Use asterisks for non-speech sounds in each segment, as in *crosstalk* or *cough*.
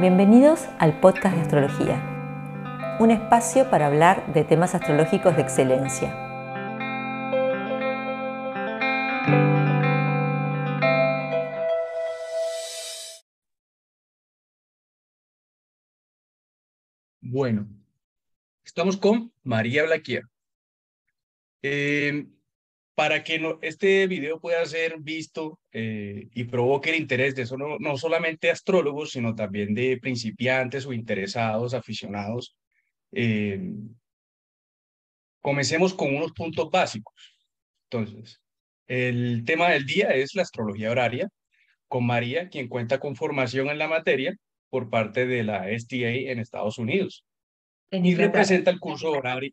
Bienvenidos al podcast de astrología, un espacio para hablar de temas astrológicos de excelencia. Bueno, estamos con María Blaquier. Eh, para que este video pueda ser visto eh, y provoque el interés de eso, no, solamente astrólogos, sino también de principiantes o interesados, aficionados, eh, comencemos con unos puntos básicos. Entonces, el tema del día es la astrología horaria, con María, quien cuenta con formación en la materia por parte de la STA en Estados Unidos. y representa el curso horario.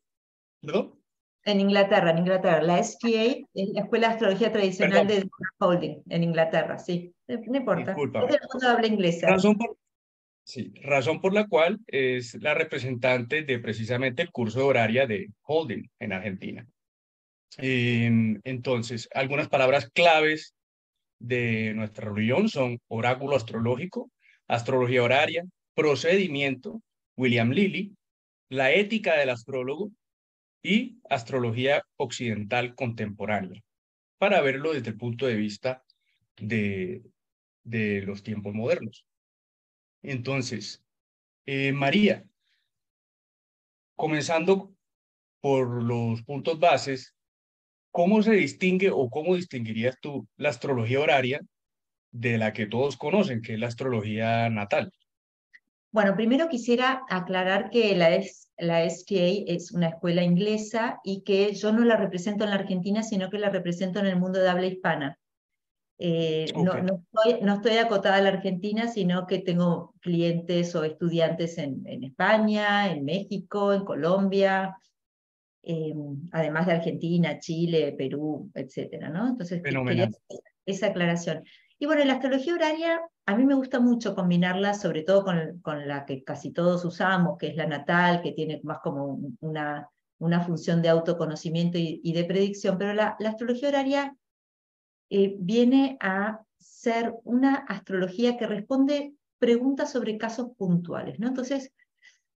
¿Perdón? En Inglaterra, en Inglaterra. La STA es la Escuela de Astrología Tradicional de Holding, en Inglaterra, sí. No importa. Disculpa. Es el mundo habla inglesa. Razón por, sí, razón por la cual es la representante de precisamente el curso de horaria de Holding en Argentina. Em, entonces, algunas palabras claves de nuestra reunión son oráculo astrológico, astrología horaria, procedimiento, William Lilly, la ética del astrólogo, y astrología occidental contemporánea, para verlo desde el punto de vista de, de los tiempos modernos. Entonces, eh, María, comenzando por los puntos bases, ¿cómo se distingue o cómo distinguirías tú la astrología horaria de la que todos conocen, que es la astrología natal? Bueno, primero quisiera aclarar que la, la STA es una escuela inglesa y que yo no la represento en la Argentina, sino que la represento en el mundo de habla hispana. Eh, no, estoy, acotada a la Argentina, sino que tengo clientes o estudiantes en, España, en México, en Colombia, em, además de Argentina, Chile, Perú, etc. ¿no? Entonces, quería esa aclaración. Y bueno, la astrología horaria, a mí me gusta mucho combinarla, sobre todo con, la que casi todos usamos, que es la natal, que tiene más como una, una función de autoconocimiento y, de predicción, pero la, la astrología horaria eh, viene a ser una astrología que responde preguntas sobre casos puntuales, ¿no? Entonces,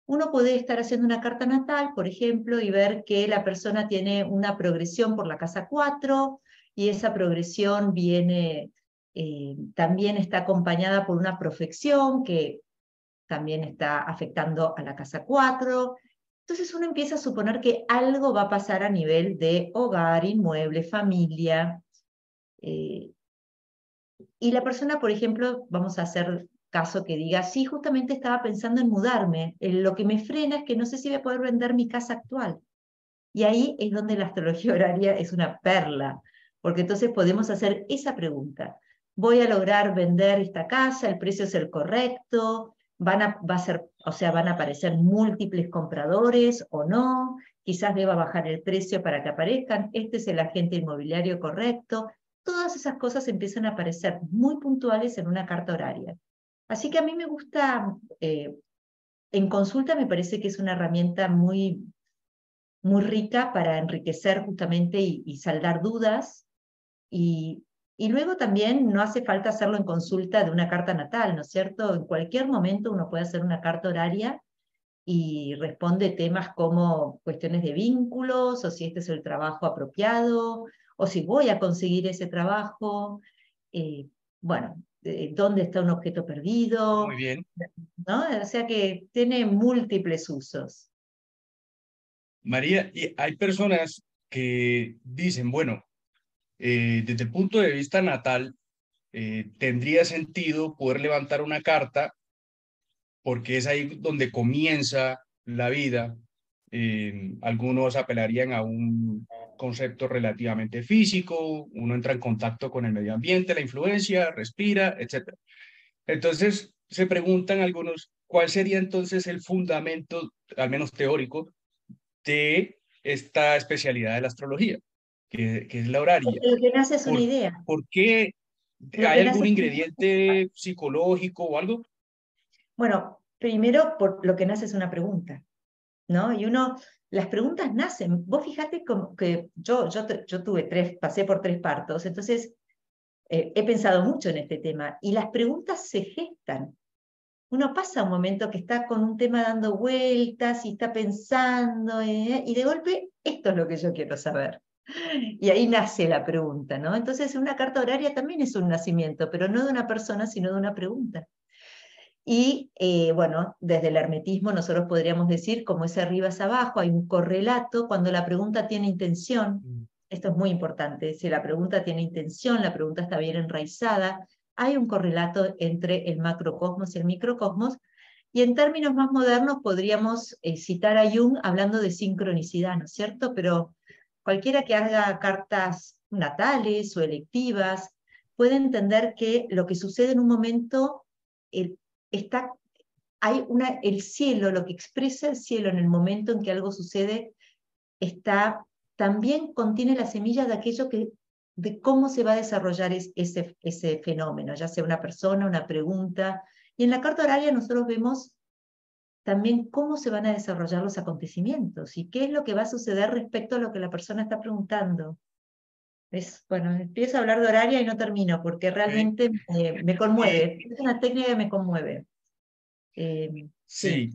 uno puede estar haciendo una carta natal, por ejemplo, y ver que la persona tiene una progresión por la casa 4 y esa progresión viene eh, también está acompañada por una profección que también está afectando a la casa 4. Entonces uno empieza a suponer que algo va a pasar a nivel de hogar, inmueble, familia. Eh, y la persona, por ejemplo, vamos a hacer caso que diga, sí, justamente estaba pensando en mudarme. Lo que me frena es que no sé si voy a poder vender mi casa actual. Y ahí es donde la astrología *laughs* horaria es una perla, porque entonces podemos hacer esa pregunta voy a lograr vender esta casa, el precio es el correcto, van a, va a ser, o sea, van a aparecer múltiples compradores o no, quizás deba bajar el precio para que aparezcan, este es el agente inmobiliario correcto, todas esas cosas empiezan a aparecer muy puntuales en una carta horaria. Así que a mí me gusta, eh, en consulta me parece que es una herramienta muy, muy rica para enriquecer justamente y, y saldar dudas y y luego también no hace falta hacerlo en consulta de una carta natal, ¿no es cierto? En cualquier momento uno puede hacer una carta horaria y responde temas como cuestiones de vínculos, o si este es el trabajo apropiado, o si voy a conseguir ese trabajo, eh, bueno, dónde está un objeto perdido. Muy bien. ¿no? O sea que tiene múltiples usos. María, y hay personas que dicen, bueno, eh, desde el punto de vista natal, eh, tendría sentido poder levantar una carta porque es ahí donde comienza la vida. Eh, algunos apelarían a un concepto relativamente físico, uno entra en contacto con el medio ambiente, la influencia, respira, etc. Entonces, se preguntan algunos, ¿cuál sería entonces el fundamento, al menos teórico, de esta especialidad de la astrología? Que, es la horaria. lo que nace es una idea. ¿Por qué? ¿Hay algún ingrediente psicológico o algo? Bueno, primero por lo que nace es una pregunta, ¿no? Y uno, las preguntas nacen. Vos fijate como que yo, yo, yo tuve tres, pasé por tres partos, entonces eh, he pensado mucho en este tema y las preguntas se gestan. uno pasa un momento que está con un tema dando vueltas y está pensando, eh, y de golpe, esto es lo que yo quiero saber. Y ahí nace la pregunta, ¿no? Entonces, una carta horaria también es un nacimiento, pero no de una persona, sino de una pregunta. Y eh, bueno, desde el hermetismo nosotros podríamos decir, como es arriba es abajo, hay un correlato cuando la pregunta tiene intención. Mm. Esto es muy importante. Si la pregunta tiene intención, la pregunta está bien enraizada, hay un correlato entre el macrocosmos y el microcosmos. Y en términos más modernos podríamos eh, citar a Jung hablando de sincronicidad, ¿no es cierto? Pero cualquiera que haga cartas natales o electivas puede entender que lo que sucede en un momento está, hay una, el cielo, lo que expresa el cielo en el momento en que algo sucede, está, también contiene la semilla de aquello que, de cómo se va a desarrollar ese, ese fenómeno, ya sea una persona, una pregunta. Y en la carta horaria nosotros vemos también cómo se van a desarrollar los acontecimientos y qué es lo que va a suceder respecto a lo que la persona está preguntando. Es, bueno, empiezo a hablar de horaria y no termino porque realmente me, conmueve. Es una técnica que me conmueve. Eh, sí.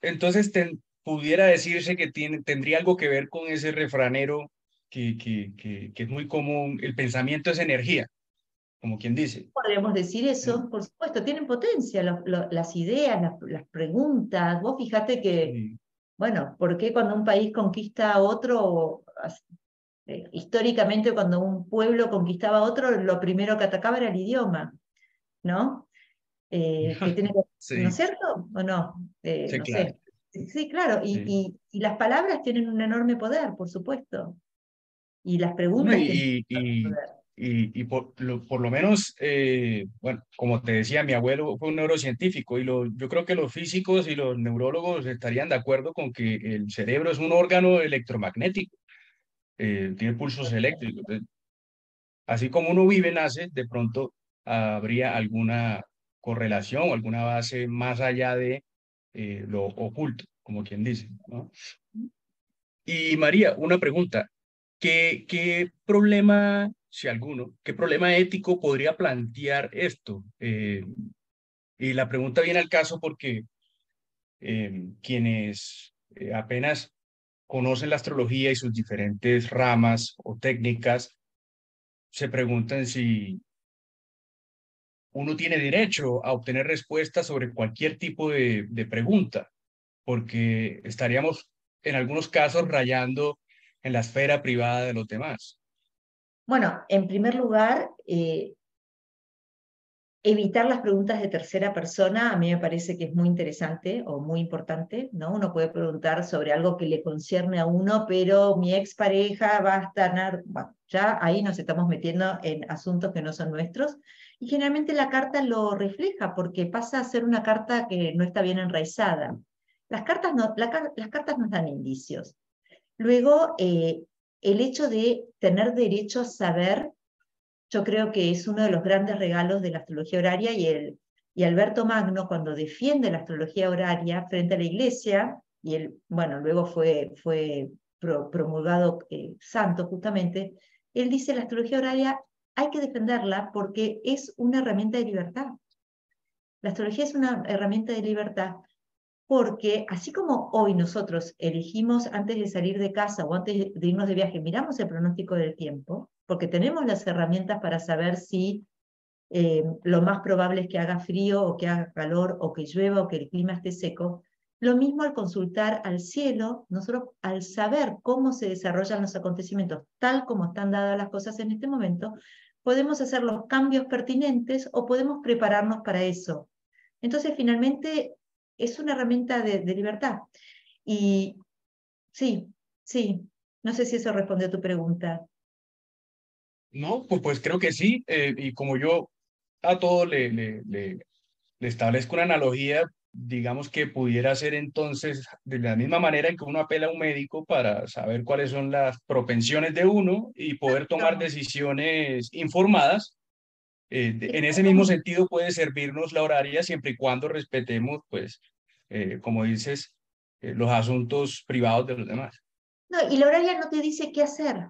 entonces pudiera decirse que tiene, tendría algo que ver con ese refranero que, que, que, que es muy común, el pensamiento es energía como quien dice. Podríamos decir eso, por supuesto, tienen potencia las ideas, las, preguntas. Vos fíjate que, bueno, ¿por qué cuando un país conquista a otro, eh, históricamente cuando un pueblo conquistaba a otro, lo primero que atacaba era el idioma, ¿no? Eh, *laughs* ¿No es cierto? ¿O no? Eh, sí, claro. Sí, claro, y, y, las palabras tienen un enorme poder, por supuesto. Y las preguntas y, tienen poder y, por, lo, por, lo, menos, eh, bueno, como te decía, mi abuelo fue un neurocientífico y lo, yo creo que los físicos y los neurólogos estarían de acuerdo con que el cerebro es un órgano electromagnético, eh, tiene pulsos eléctricos. así como uno vive, nace, de pronto habría alguna correlación o alguna base más allá de eh, lo oculto, como quien dice. ¿no? Y María, una pregunta. ¿Qué, problema si alguno, ¿qué problema ético podría plantear esto? Eh, y la pregunta viene al caso porque eh, quienes eh, apenas conocen la astrología y sus diferentes ramas o técnicas, se preguntan si uno tiene derecho a obtener respuestas sobre cualquier tipo de pregunta, porque estaríamos en algunos casos rayando en la esfera privada de los demás. Bueno, en primer lugar, eh, evitar las preguntas de tercera persona a mí me parece que es muy interesante o muy importante, ¿no? Uno puede preguntar sobre algo que le concierne a uno, pero mi expareja va a estar, ya ahí nos estamos metiendo en asuntos que no son nuestros, y generalmente la carta lo refleja porque pasa a ser una carta que no está bien enraizada. Las cartas, no, las cartas nos dan indicios. Luego, eh, el hecho de tener derecho a saber, yo creo que es uno de los grandes regalos de la astrología horaria y, el, y Alberto Magno cuando defiende la astrología horaria frente a la iglesia, y bueno, luego fue, fue promulgado eh, santo justamente, él dice la astrología horaria hay que defenderla porque es una herramienta de libertad. La astrología es una herramienta de libertad porque así como hoy nosotros elegimos antes de salir de casa o antes de irnos de viaje, miramos el pronóstico del tiempo, porque tenemos las herramientas para saber si eh, lo más probable es que haga frío o que haga calor o que llueva o que el clima esté seco. Lo mismo al consultar al cielo, nosotros al saber cómo se desarrollan los acontecimientos tal como están dadas las cosas en este momento, podemos hacer los cambios pertinentes o podemos prepararnos para eso. Entonces, finalmente, es una herramienta de, libertad. Y sí, sí, no sé si eso responde a tu pregunta. No, pues, pues creo que sí. Eh, y como yo a todo le, le, le, establezco una analogía, digamos que pudiera ser entonces de la misma manera en que uno apela a un médico para saber cuáles son las propensiones de uno y poder tomar decisiones informadas. Eh, en ese mismo sentido puede servirnos la horaria siempre y cuando respetemos, pues, eh, como dices, eh, los asuntos privados de los demás. No, y la horaria no te dice qué hacer,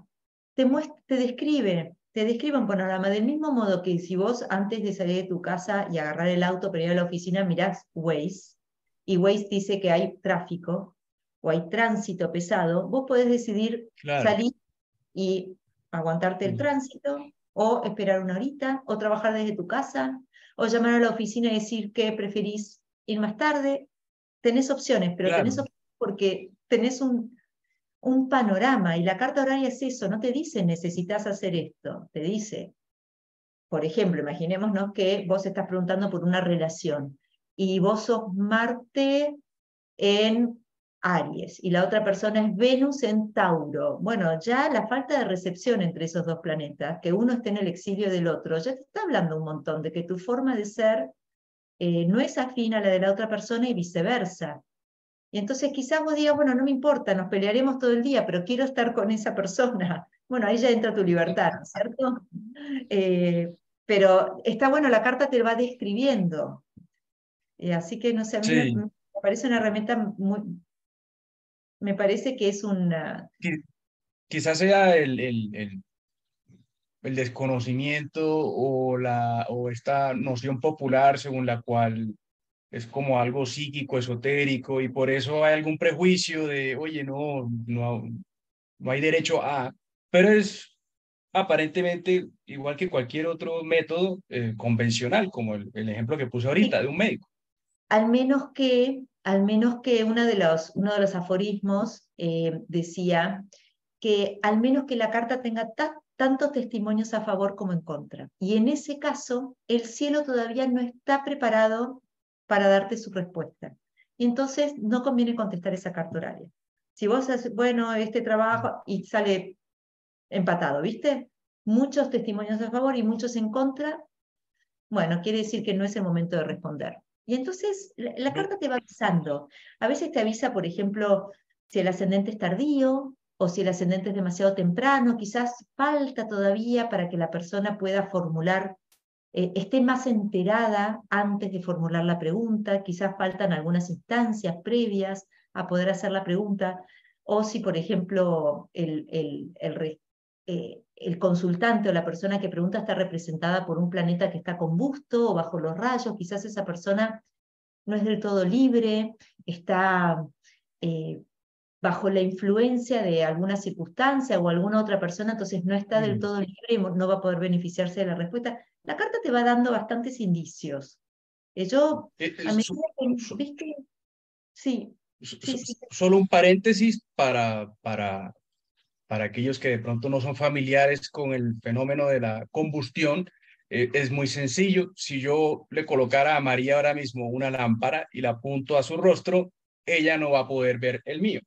te, te describe. te describe un panorama del mismo modo que si vos antes de salir de tu casa y agarrar el auto para ir a la oficina mirás Waze y Waze dice que hay tráfico o hay tránsito pesado, vos podés decidir salir y aguantarte el tránsito o esperar una horita o trabajar desde tu casa o llamar a la oficina y decir que preferís ir más tarde. Tenés opciones, pero tenés opciones porque tenés un, un panorama y la carta horaria es eso, no te dice necesitas hacer esto, te dice, por ejemplo, imaginémonos que vos estás preguntando por una relación y vos sos Marte en Aries y la otra persona es Venus en Tauro. Bueno, ya la falta de recepción entre esos dos planetas, que uno esté en el exilio del otro, ya te está hablando un montón de que tu forma de ser eh, no es afín a la de la otra persona y viceversa. Y entonces quizás vos digas, bueno, no me importa, nos pelearemos todo el día, pero quiero estar con esa persona. *laughs* Bueno, ahí ya entra tu libertad, ¿no es cierto? *laughs* Eh, pero está bueno, la carta te va describiendo. Eh, así que, no sé, a mí me, parece una herramienta muy... Me parece que es una... Quizás sea el, el, el, desconocimiento o, la, o esta noción popular según la cual es como algo psíquico, esotérico, y por eso hay algún prejuicio de, oye, no, no, no hay derecho a, pero es aparentemente igual que cualquier otro método eh, convencional, como el, ejemplo que puse ahorita de un médico. Al menos que, al menos que uno de los, uno de los aforismos eh, decía que al menos que la carta tenga tantos testimonios a favor como en contra. Y en ese caso, el cielo todavía no está preparado para darte su respuesta. Y entonces no conviene contestar esa carta horaria. Si vos haces, bueno, este trabajo y sale empatado, ¿viste? Muchos testimonios a favor y muchos en contra, bueno, quiere decir que no es el momento de responder. Y entonces la, carta te va avisando. A veces te avisa, por ejemplo, si el ascendente es tardío o si el ascendente es demasiado temprano, quizás falta todavía para que la persona pueda formular eh, esté más enterada antes de formular la pregunta, quizás faltan algunas instancias previas a poder hacer la pregunta, o si, por ejemplo, el, eh, consultante o la persona que pregunta está representada por un planeta que está combusto o bajo los rayos, quizás esa persona no es del todo libre, está eh, bajo la influencia de alguna circunstancia o alguna otra persona, entonces no está del todo libre y no va a poder beneficiarse de la respuesta. La carta te va dando bastantes indicios. Eh, yo, eh, a medida que, ¿viste? Sí, Solo un paréntesis para, para, para aquellos que de pronto no son familiares con el fenómeno de la combustión. Eh, es muy sencillo. Si yo le colocara a María ahora mismo una lámpara y la apunto a su rostro, ella no va a poder ver el mío.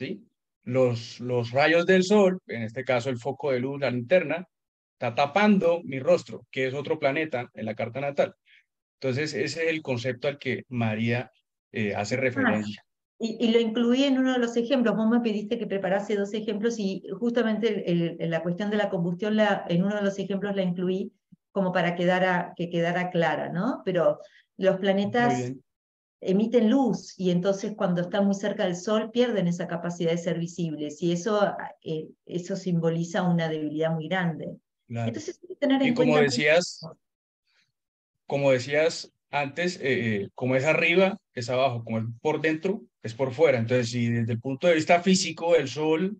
¿Sí? Los, los rayos del sol, en este caso el foco de luz, la linterna, está tapando mi rostro, que es otro planeta en la carta natal. Entonces, ese es el concepto al que María eh, hace ah, referencia. y, lo incluí en uno de los ejemplos. Vos me pediste que preparase dos ejemplos y justamente el, la cuestión de la combustión la, en uno de los ejemplos la incluí como para quedara, que quedara clara, ¿no? Pero los planetas emiten luz y entonces cuando están muy cerca del Sol pierden esa capacidad de ser visibles y eso, eh, eso simboliza una debilidad muy grande. Entonces, tener en y como decías, como decías antes, eh, eh, como es arriba, es abajo, como es por dentro, es por fuera. Entonces, si desde el punto de vista físico el Sol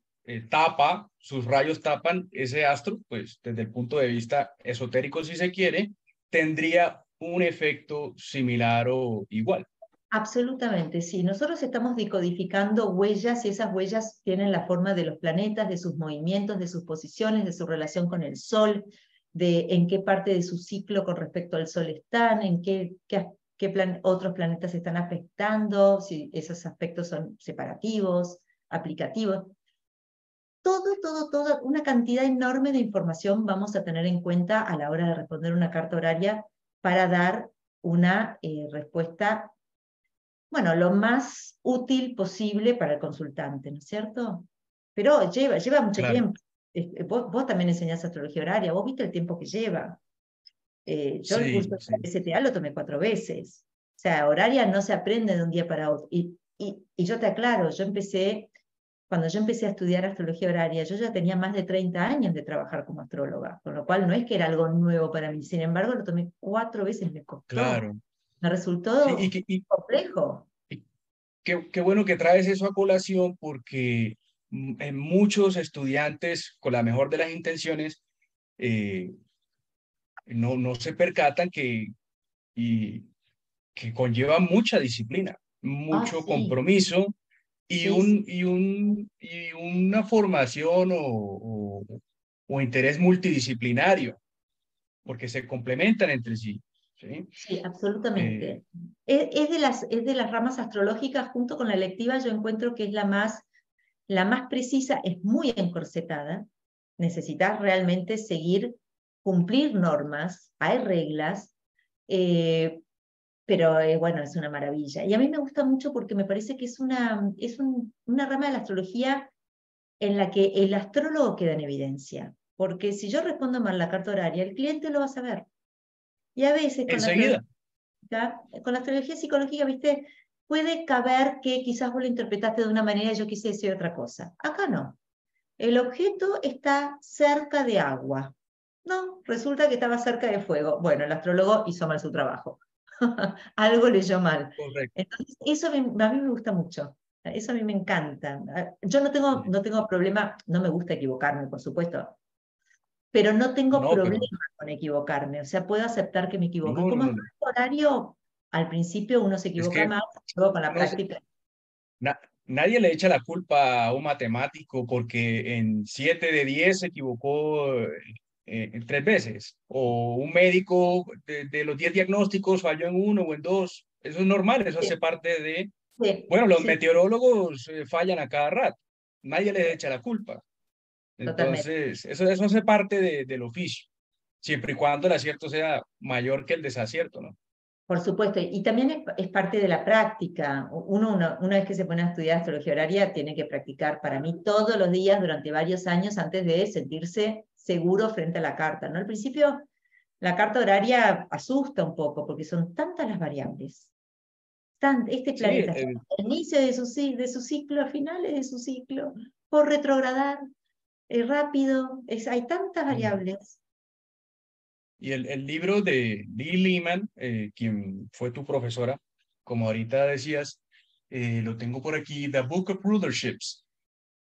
tapa, sus rayos tapan ese astro, pues desde el punto de vista esotérico, si se quiere, tendría un efecto similar o igual. Absolutamente, sí. Nosotros estamos decodificando huellas y esas huellas tienen la forma de los planetas, de sus movimientos, de sus posiciones, de su relación con el Sol, de en qué parte de su ciclo con respecto al Sol están, en qué, qué, otros planetas están afectando, si esos aspectos son separativos, aplicativos. Todo, todo, todo, una cantidad enorme de información vamos a tener en cuenta a la hora de responder una carta horaria para dar una eh, respuesta bueno, lo más útil posible para el consultante, ¿no es cierto? Pero lleva, lleva mucho tiempo. Eh, vos, también enseñás astrología horaria, vos viste el tiempo que lleva. Eh, yo el curso de STA lo tomé cuatro veces. O sea, horaria no se aprende de un día para otro. Y, y, y yo te aclaro, yo empecé cuando yo empecé a estudiar astrología horaria, yo ya tenía más de 30 años de trabajar como astróloga, con lo cual no es que era algo nuevo para mí. Sin embargo, lo tomé cuatro veces, me costó. Claro. Me resultó complejo. qué, bueno que traes eso a colación porque en muchos estudiantes, con la mejor de las intenciones, eh, no, no se percatan que, y, que conlleva mucha disciplina, mucho ah, compromiso y, un, y, un, y una formación o, o, interés multidisciplinario, porque se complementan entre sí. Sí, sí absolutamente. Eh, es, de las, es de las ramas astrológicas, junto con la electiva, yo encuentro que es la más, la más precisa, es muy encorsetada. Necesitas realmente seguir, cumplir normas, hay reglas, eh, pero eh, bueno, es una maravilla. Y a mí me gusta mucho porque me parece que es una, es una rama de la astrología en la que el astrólogo queda en evidencia. Porque si yo respondo mal la carta horaria, el cliente lo va a saber. Y a veces con, la, con la astrología psicológica, viste, puede caber que quizás vos lo interpretaste de una manera y yo quise decir otra cosa. Acá no. El objeto está cerca de agua. No, resulta que estaba cerca de fuego. Bueno, el astrólogo hizo mal su trabajo. *laughs* algo leyó mal. Entonces, eso a mí, me gusta mucho. Eso a mí me encanta. Yo no tengo, no tengo problema, no me gusta equivocarme, por supuesto, pero no tengo problema con equivocarme. O sea, puedo aceptar que me equivoco. Como horario, al principio uno se equivoca más, luego con la práctica. nadie le echa la culpa a un matemático porque en 7 de 10 se equivocó eh, tres veces, o un médico de, los 10 diagnósticos falló en uno o en dos. Eso es normal, eso hace parte de... bueno, los meteorólogos eh, fallan a cada rato, nadie les echa la culpa. Entonces, eso, eso hace parte de, del oficio, siempre y cuando el acierto sea mayor que el desacierto, ¿no? Por supuesto, y también es, parte de la práctica. Uno, uno, una vez que se pone a estudiar astrología horaria, tiene que practicar para mí todos los días durante varios años antes de sentirse seguro frente a la carta. ¿no? Al principio la carta horaria asusta un poco porque son tantas las variables. este planeta, el... inicio de su, de su ciclo, a finales de su ciclo, por retrogradar, es rápido, es, hay tantas variables. Y el, el libro de Lee Lehman, eh, quien fue tu profesora, como ahorita decías, eh, lo tengo por aquí, The Book of Rulerships.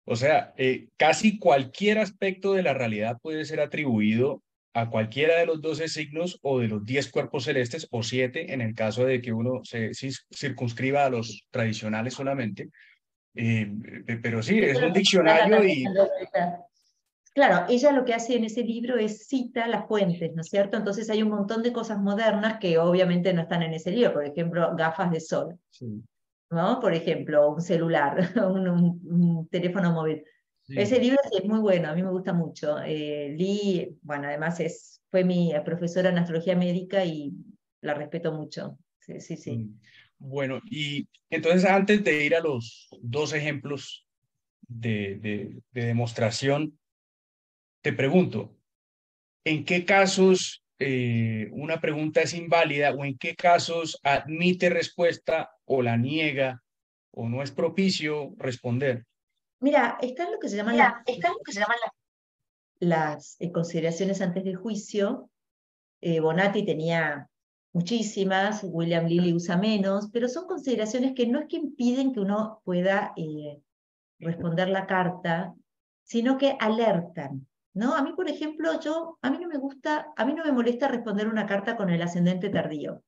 O sea, eh, casi cualquier aspecto de la realidad puede ser atribuido a cualquiera de los 12 signos o de los 10 cuerpos celestes o 7 en el caso de que uno se circunscriba a los tradicionales solamente. Eh, pero sí, es un diccionario y... Claro, ella lo que hace en ese libro es cita las fuentes, ¿no es cierto? Entonces hay un montón de cosas modernas que obviamente no están en ese libro, por ejemplo, gafas de sol. Sí. ¿no? Por ejemplo, un celular, *laughs* un, teléfono móvil. Ese libro es muy bueno, a mí me gusta mucho. Eh, Lee, bueno, además es, fue mi profesora en astrología médica y la respeto mucho. Sí, sí, sí. Mm. Bueno, y entonces antes de ir a los dos ejemplos de, de, de demostración, te pregunto, ¿en qué casos eh, una pregunta es inválida o en qué casos admite respuesta o la niega o no es propicio responder. Mira, está lo que se llaman, las, lo que se llaman las, eh, consideraciones antes del juicio. Eh, Bonatti tenía muchísimas, William Lilly usa menos, pero son consideraciones que no es que impiden que uno pueda responder la carta, sino que alertan. ¿No? A mí, por ejemplo, yo, a mí no me gusta, a mí no me molesta responder una carta con el ascendente tardío,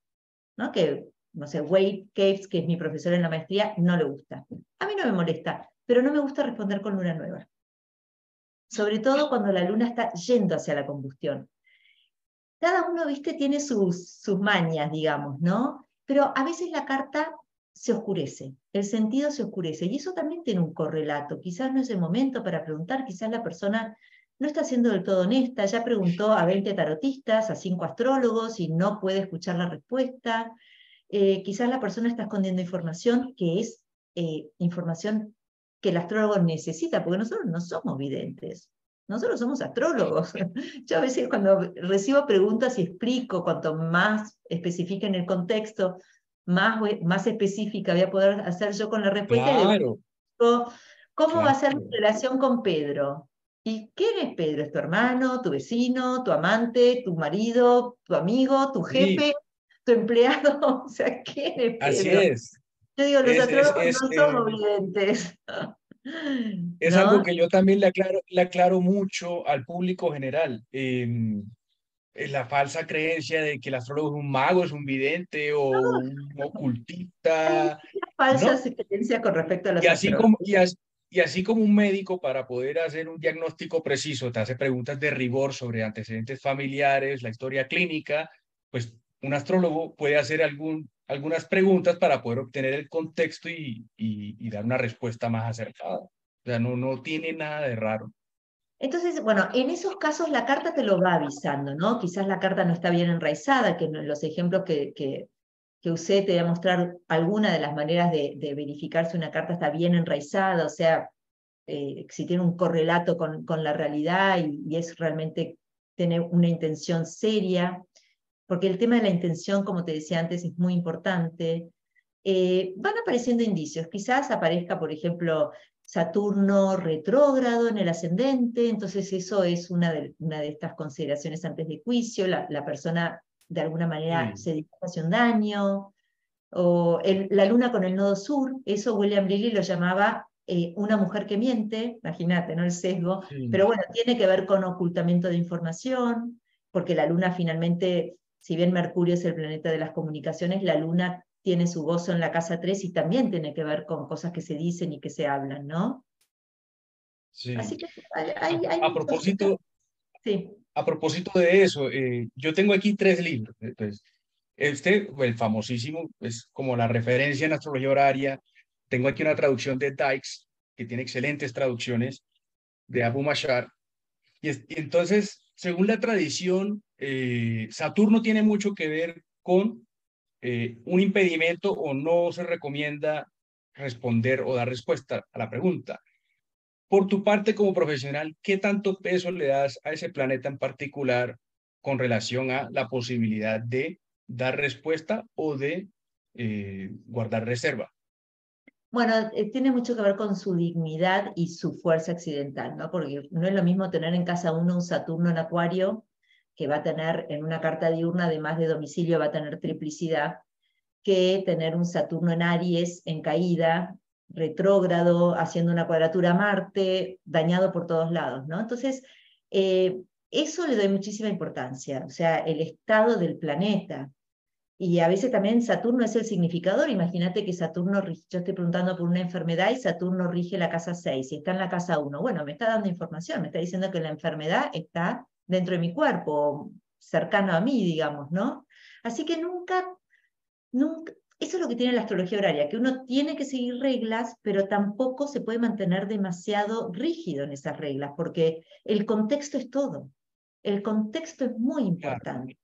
¿no? Que, no sé, Wade Caves, que es mi profesor en la maestría, no le gusta. A mí no me molesta, pero no me gusta responder con luna nueva. Sobre todo cuando la luna está yendo hacia la combustión. Cada uno, viste, tiene sus, sus mañas, digamos, ¿no? Pero a veces la carta se oscurece, el sentido se oscurece, y eso también tiene un correlato. Quizás no es el momento para preguntar, quizás la persona no está siendo del todo honesta, ya preguntó a 20 tarotistas, a 5 astrólogos y no puede escuchar la respuesta. Eh, quizás la persona está escondiendo información que es eh, información que el astrólogo necesita, porque nosotros no somos videntes, nosotros somos astrólogos. *laughs* Yo a veces cuando recibo preguntas y explico, cuanto más especifica en el contexto, más, más específica voy a poder hacer yo con la respuesta. Claro ¿Cómo va a ser tu relación con Pedro? ¿Y quién es Pedro? ¿Es tu hermano, tu vecino, tu amante, tu marido, tu amigo, tu jefe, tu empleado? *laughs* O sea, ¿quién es Pedro? Así es. Yo digo, los astrólogos no somos videntes. *laughs* Es algo que yo también le aclaro, le aclaro mucho al público general. Em, la falsa creencia de que el astrólogo es un mago, es un vidente o un ocultista. *laughs* Falsa creencia con respecto a los y así como y así, y así como un médico para poder hacer un diagnóstico preciso te hace preguntas de rigor sobre antecedentes familiares, la historia clínica, pues un astrólogo puede hacer algún, algunas preguntas para poder obtener el contexto y, dar una respuesta más acertada. O sea, no, no tiene nada de raro. Entonces, bueno, en esos casos la carta te lo va avisando, ¿no? Quizás la carta no está bien enraizada, que los ejemplos que, que usé te voy a mostrar alguna de las maneras de, verificar si una carta está bien enraizada, o sea, eh, si tiene un correlato con, la realidad y, es realmente tener una intención seria porque el tema de la intención, como te decía antes, es muy importante. Eh, van apareciendo indicios, quizás aparezca, por ejemplo, Saturno retrógrado en el ascendente, entonces eso es una de, estas consideraciones antes de juicio, la persona de alguna manera se dedica hacia un daño, o el, la luna con el nodo sur, eso William Lilly lo llamaba eh, una mujer que miente, imagínate, ¿no? El sesgo, pero bueno, tiene que ver con ocultamiento de información, porque la luna finalmente si bien Mercurio es el planeta de las comunicaciones, la Luna tiene su gozo en la casa 3 y también tiene que ver con cosas que se dicen y que se hablan, ¿no? Sí. Así que hay, a, propósito, sí. a propósito de eso, eh, yo tengo aquí tres libros. Entonces, este, el famosísimo, es como la referencia en astrología horaria. Tengo aquí una traducción de Dykes, que tiene excelentes traducciones, de Abu Mashar. y entonces, según la tradición, eh, Saturno tiene mucho que ver con eh, un impedimento o no se recomienda responder o dar respuesta a la pregunta. Por tu parte como profesional, ¿qué tanto peso le das a ese planeta en particular con relación a la posibilidad de dar respuesta o de eh, guardar reserva? Bueno, tiene mucho que ver con su dignidad y su fuerza accidental, ¿no? Porque no es lo mismo tener en casa uno un Saturno en Acuario que va a tener en una carta diurna, además de domicilio, va a tener triplicidad, que tener un Saturno en Aries en caída, retrógrado, haciendo una cuadratura a Marte, dañado por todos lados, ¿no? Entonces, eh, eso le doy muchísima importancia, o sea, el estado del planeta. Y a veces también Saturno es el significador. Imagínate que Saturno, yo estoy preguntando por una enfermedad y Saturno rige la casa 6 y está en la casa 1. Bueno, me está dando información, me está diciendo que la enfermedad está dentro de mi cuerpo, cercano a mí, digamos, ¿no? Así que nunca, nunca, eso es lo que tiene la astrología horaria, que uno tiene que seguir reglas, pero tampoco se puede mantener demasiado rígido en esas reglas, porque el contexto es todo. El contexto es muy importante.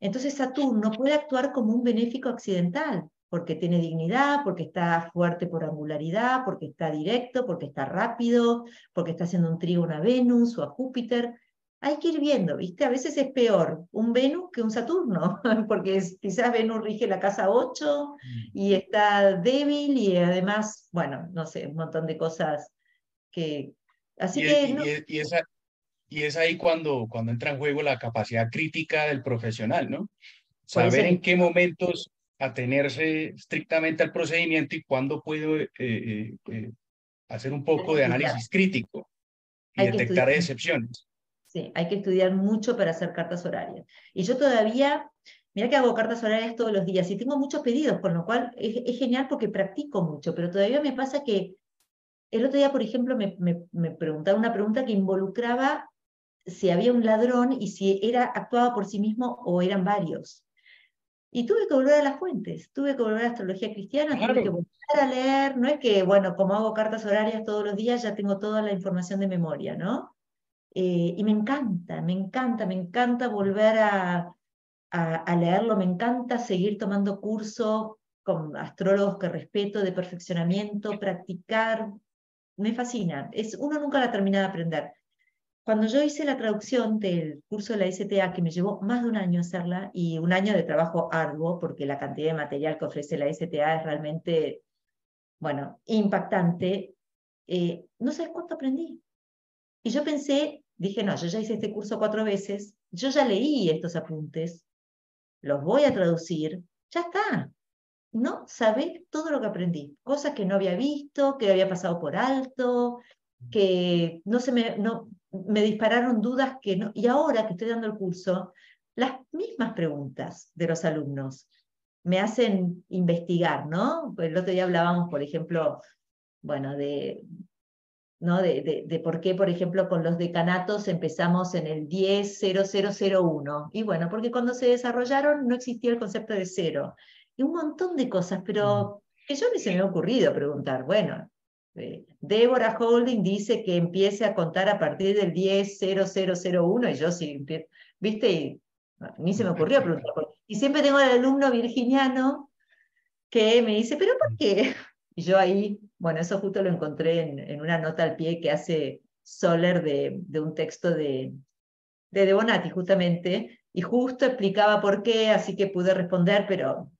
Entonces Saturno puede actuar como un benéfico accidental, porque tiene dignidad, porque está fuerte por angularidad, porque está directo, porque está rápido, porque está haciendo un trígono a Venus o a Júpiter hay que ir viendo, ¿viste? A veces es peor un Venus que un Saturno, *laughs* porque quizás Venus rige la casa 8 mm. y está débil y además, bueno, no sé, un montón de cosas que... Así y, que... Y, esa, y es ahí cuando, cuando entra en juego la capacidad crítica del profesional, ¿no? Saber en qué momentos atenerse estrictamente al procedimiento y cuándo puedo eh, eh, eh, hacer un poco de análisis crítico y detectar excepciones. Sí, hay que estudiar mucho para hacer cartas horarias. Y yo todavía, mira que hago cartas horarias todos los días y tengo muchos pedidos, con lo cual es, genial porque practico mucho, pero todavía me pasa que el otro día, por ejemplo, me, me, preguntaba una pregunta que involucraba si había un ladrón y si era actuaba por sí mismo o eran varios. Y tuve que volver a las fuentes, tuve que volver a astrología cristiana, tuve que volver a leer, no es que, bueno, como hago cartas horarias todos los días, ya tengo toda la información de memoria, ¿no? Eh, y me encanta, me encanta, me encanta volver a, a, leerlo, me encanta seguir tomando cursos con astrólogos que respeto de perfeccionamiento, practicar, me fascina. Es, uno nunca la termina de aprender. Cuando yo hice la traducción del curso de la STA, que me llevó más de un año hacerla y un año de trabajo arduo, porque la cantidad de material que ofrece la STA es realmente, bueno, impactante, eh, no sabes cuánto aprendí. Y yo pensé, dije, no, yo ya hice este curso cuatro veces, yo ya leí estos apuntes, los voy a traducir, ya está. No sabés todo lo que aprendí, cosas que no había visto, que había pasado por alto, que no se me, no, me dispararon dudas que no. Y ahora que estoy dando el curso, las mismas preguntas de los alumnos me hacen investigar, ¿no? El otro día hablábamos, por ejemplo, bueno, de, ¿no? De, de, por qué, por ejemplo, con los decanatos empezamos en el 10.0001. Y bueno, porque cuando se desarrollaron no existía el concepto de cero. Y un montón de cosas, pero que yo ni se me ha ocurrido preguntar, bueno, eh, Débora Holding dice que empiece a contar a partir del 10.0001 y yo sí, ¿viste? Y a mí se me ocurrió preguntar. Y siempre tengo al alumno virginiano que me dice, ¿pero por qué? *laughs* Y yo ahí, bueno, eso justo lo encontré en, una nota al pie que hace Soler de, de un texto de, de De Bonatti, justamente, y justo explicaba por qué, así que pude responder, pero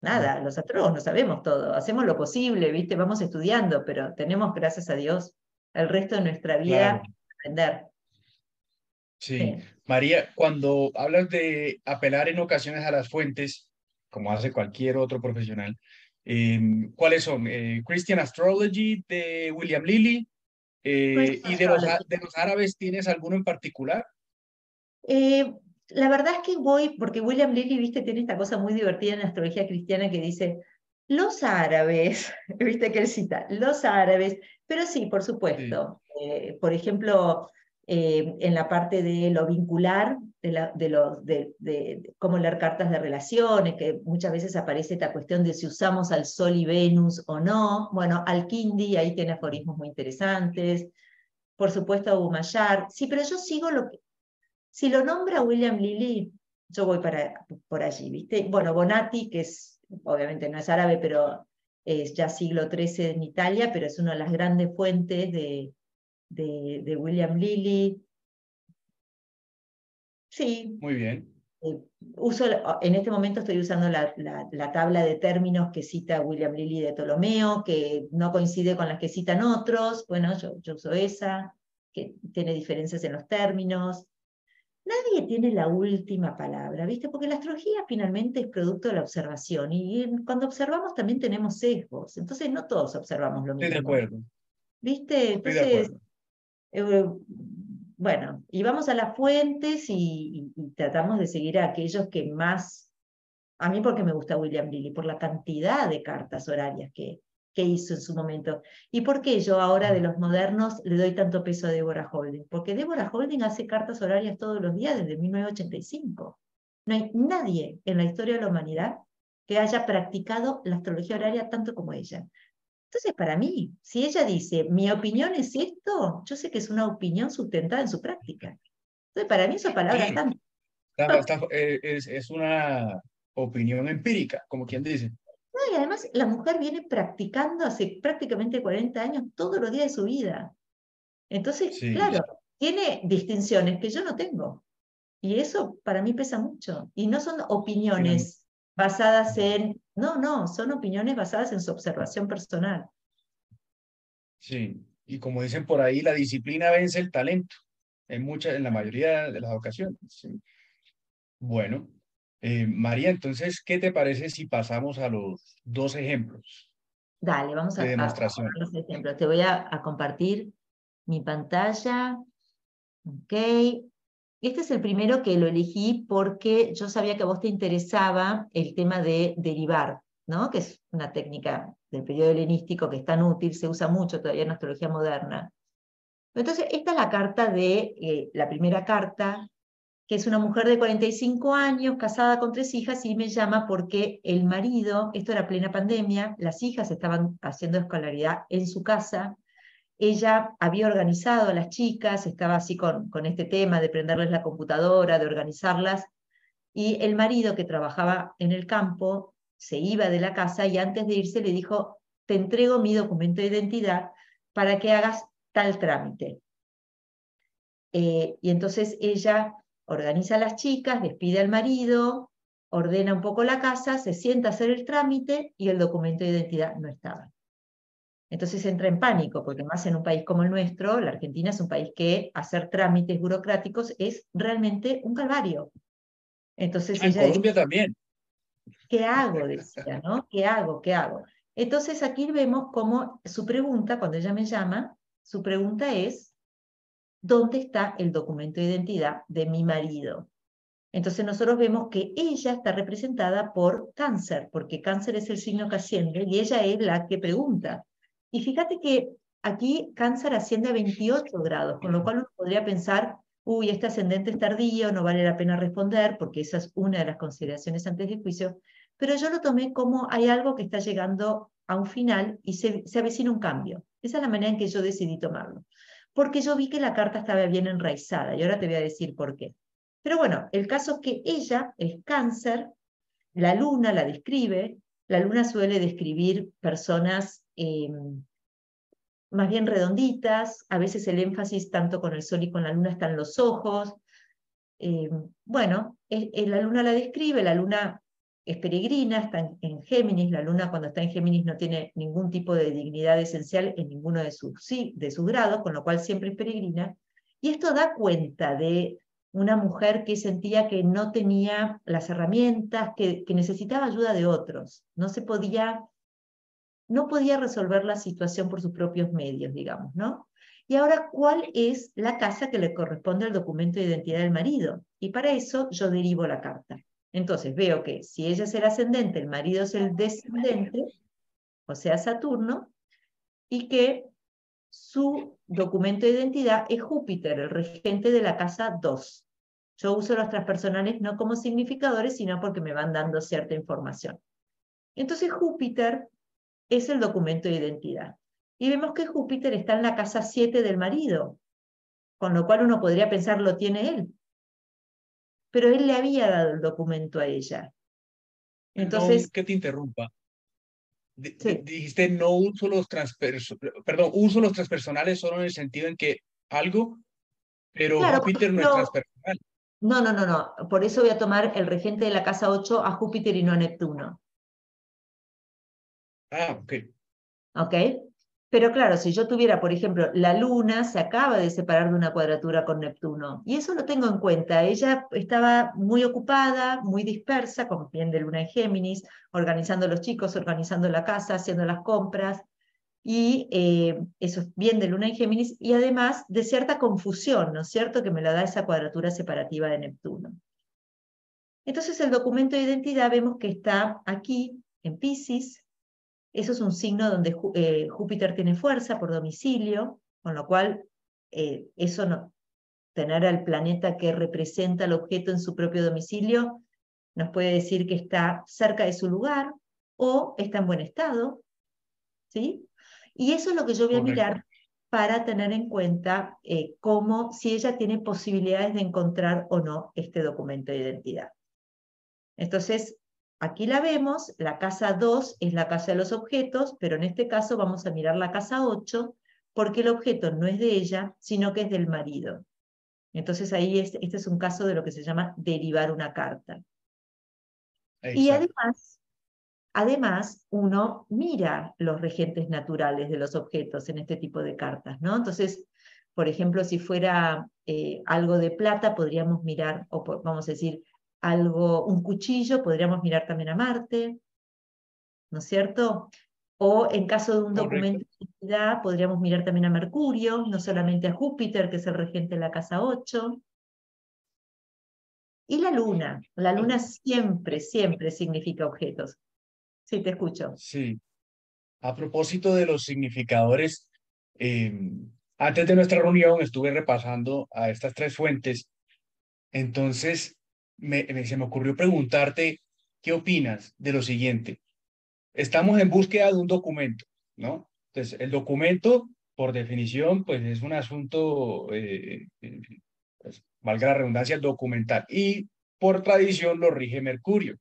nada, los astrólogos no sabemos todo, hacemos lo posible, ¿viste? Vamos estudiando, pero tenemos, gracias a Dios, el resto de nuestra vida aprender. Sí. María, cuando hablas de apelar en ocasiones a las fuentes, como hace cualquier otro profesional, Em, ¿Cuáles son? Eh, Christian Astrology de William Lilly. Eh, ¿Y de los, de los, árabes tienes alguno en particular? Eh, la verdad es que voy, porque William Lilly, viste, tiene esta cosa muy divertida en la astrología cristiana que dice, los árabes, *laughs* viste que él cita, los árabes, pero sí, por supuesto. por ejemplo, eh, en la parte de lo vincular, de, de, los, de, de, cómo leer cartas de relaciones, que muchas veces aparece esta cuestión de si usamos al Sol y Venus o no. Bueno, al Kindi ahí tiene aforismos muy interesantes. Por supuesto, a Umayar. Sí, pero yo sigo lo que... Si lo nombra William Lilly, yo voy para, por allí, ¿viste? Bueno, Bonatti, que es, obviamente no es árabe, pero es ya siglo XIII en Italia, pero es una de las grandes fuentes de, de, William Lilly. Sí. Muy bien. Eh, uso, en este momento estoy usando la, la, tabla de términos que cita William Lilly de Ptolomeo, que no coincide con las que citan otros. Bueno, yo, yo uso esa, que tiene diferencias en los términos. Nadie tiene la última palabra, ¿viste? Porque la astrología finalmente es producto de la observación y cuando observamos también tenemos sesgos, entonces no todos observamos lo mismo. Estoy de acuerdo. ¿Viste? Entonces, eh, bueno, y vamos a las fuentes y, tratamos de seguir a aquellos que más, a mí porque me gusta William Lilly, por la cantidad de cartas horarias que, que hizo en su momento. ¿Y por qué yo ahora de los modernos le doy tanto peso a Deborah Holding? Porque Deborah Holding hace cartas horarias todos los días desde 1985. No hay nadie en la historia de la humanidad que haya practicado la astrología horaria tanto como ella. Entonces, para mí, si ella dice, mi opinión es esto, yo sé que es una opinión sustentada en su práctica. Entonces, para mí esa palabra está... Eh, es, es, una opinión empírica, como quien dice. No, y además la mujer viene practicando hace prácticamente 40 años todos los días de su vida. Entonces, claro, tiene distinciones que yo no tengo. Y eso para mí pesa mucho. Y no son opiniones basadas en no, no, son opiniones basadas en su observación personal. Sí, y como dicen por ahí, la disciplina vence el talento, en, muchas, en la mayoría de las ocasiones. Bueno, eh, María, entonces, ¿qué te parece si pasamos a los dos ejemplos? Dale, vamos a, demostración. los ejemplos. Te voy a, a compartir mi pantalla. Ok, este es el primero que lo elegí porque yo sabía que a vos te interesaba el tema de derivar, ¿no? que es una técnica del periodo helenístico que es tan útil, se usa mucho todavía en astrología moderna. Entonces, esta es la carta de, eh, la primera carta, que es una mujer de 45 años, casada con tres hijas, y me llama porque el marido, esto era plena pandemia, las hijas estaban haciendo escolaridad en su casa, ella había organizado a las chicas, estaba así con, este tema de prenderles la computadora, de organizarlas, y el marido que trabajaba en el campo se iba de la casa y antes de irse le dijo, te entrego mi documento de identidad para que hagas tal trámite. Eh, y entonces ella organiza a las chicas, despide al marido, ordena un poco la casa, se sienta a hacer el trámite y el documento de identidad no estaba. Entonces entra en pánico, porque más en un país como el nuestro, la Argentina es un país que hacer trámites burocráticos es realmente un calvario. Entonces ah, en Colombia también. ¿Qué hago? Decía, ¿no? ¿Qué hago? ¿Qué hago? Entonces aquí vemos cómo su pregunta, cuando ella me llama, su pregunta es, ¿dónde está el documento de identidad de mi marido? Entonces nosotros vemos que ella está representada por cáncer, porque cáncer es el signo que asciende y ella es la que pregunta. Y fíjate que aquí cáncer asciende a 28 grados, con lo cual uno podría pensar, uy, este ascendente es tardío, no vale la pena responder, porque esa es una de las consideraciones antes del juicio, pero yo lo tomé como hay algo que está llegando a un final y se, se avecina un cambio. Esa es la manera en que yo decidí tomarlo. Porque yo vi que la carta estaba bien enraizada y ahora te voy a decir por qué. Pero bueno, el caso es que ella es cáncer, la luna la describe, la luna suele describir personas em, más bien redonditas, a veces el énfasis tanto con el sol y con la luna están los ojos. Em, bueno, la luna la describe, la luna es peregrina, está en, Géminis, la luna cuando está en Géminis no tiene ningún tipo de dignidad esencial en ninguno de sus, de sus grados, con lo cual siempre es peregrina. Y esto da cuenta de una mujer que sentía que no tenía las herramientas, que, necesitaba ayuda de otros, no se podía, no podía resolver la situación por sus propios medios, digamos, ¿no? Y ahora, ¿cuál es la casa que le corresponde al documento de identidad del marido? Y para eso yo derivo la carta. Entonces veo que si ella es el ascendente, el marido es el descendente, o sea, Saturno, y que su documento de identidad es Júpiter, el regente de la casa 2. Yo uso los transpersonales no como significadores, sino porque me van dando cierta información. Entonces Júpiter es el documento de identidad. Y vemos que Júpiter está en la casa 7 del marido, con lo cual uno podría pensar lo tiene él. Pero él le había dado el documento a ella. Entonces, que te interrumpa. Dijiste no uso los transpersonales, perdón, uso los transpersonales solo en el sentido en que algo, pero Júpiter no es transpersonal. No, no, no, no. Por eso voy a tomar el regente de la casa 8 a Júpiter y no a Neptuno. Ah, ok. Ok. Pero claro, si yo tuviera, por ejemplo, la Luna se acaba de separar de una cuadratura con Neptuno, y eso lo tengo en cuenta. Ella estaba muy ocupada, muy dispersa, como bien de Luna en Géminis, organizando los chicos, organizando la casa, haciendo las compras, y eh, eso es bien de Luna en Géminis, y además de cierta confusión, ¿no es cierto?, que me la da esa cuadratura separativa de Neptuno. Entonces el documento de identidad vemos que está aquí, en Pisces, eso es un signo donde eh, Júpiter tiene fuerza por domicilio, con lo cual eh, eso no, tener al planeta que representa el objeto en su propio domicilio nos puede decir que está cerca de su lugar o está en buen estado. ¿sí? Y eso es lo que yo voy a mirar para tener en cuenta eh, cómo, si ella tiene posibilidades de encontrar o no este documento de identidad. Entonces, Aquí la vemos, la casa 2 es la casa de los objetos, pero en este caso vamos a mirar la casa 8 porque el objeto no es de ella, sino que es del marido. Entonces ahí este, es un caso de lo que se llama derivar una carta. Y además, además, uno mira los regentes naturales de los objetos en este tipo de cartas, ¿no? Entonces, por ejemplo, si fuera eh, algo de plata, podríamos mirar, o vamos a decir, algo, un cuchillo, podríamos mirar también a Marte, ¿no es cierto? O en caso de un documento de identidad, podríamos mirar también a Mercurio, no solamente a Júpiter, que es el regente de la casa 8. Y la luna. La luna siempre, siempre significa objetos. Sí, te escucho. Sí. A propósito de los significadores, em, antes de nuestra reunión estuve repasando a estas tres fuentes. Entonces, se me ocurrió preguntarte, ¿qué opinas de lo siguiente? Estamos en búsqueda de un documento, ¿no? Entonces, el documento, por definición, pues es un asunto, eh, eh, pues, valga la redundancia, documental. Y por tradición lo rige Mercurio.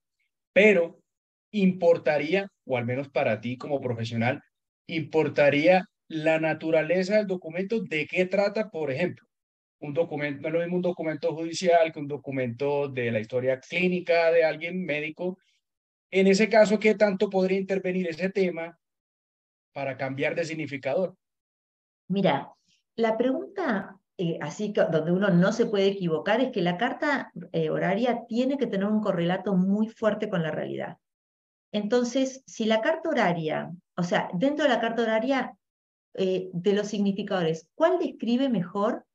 Pero importaría, o al menos para ti como profesional, importaría la naturaleza del documento, de qué trata, por ejemplo un documento, no es lo mismo un documento judicial que un documento de la historia clínica de alguien médico. En ese caso, ¿qué tanto podría intervenir ese tema para cambiar de significador? Mira, la pregunta eh, así que donde uno no se puede equivocar es que la carta eh, horaria tiene que tener un correlato muy fuerte con la realidad. Entonces, si la carta horaria, o sea, dentro de la carta horaria eh, de los significadores, ¿cuál describe mejor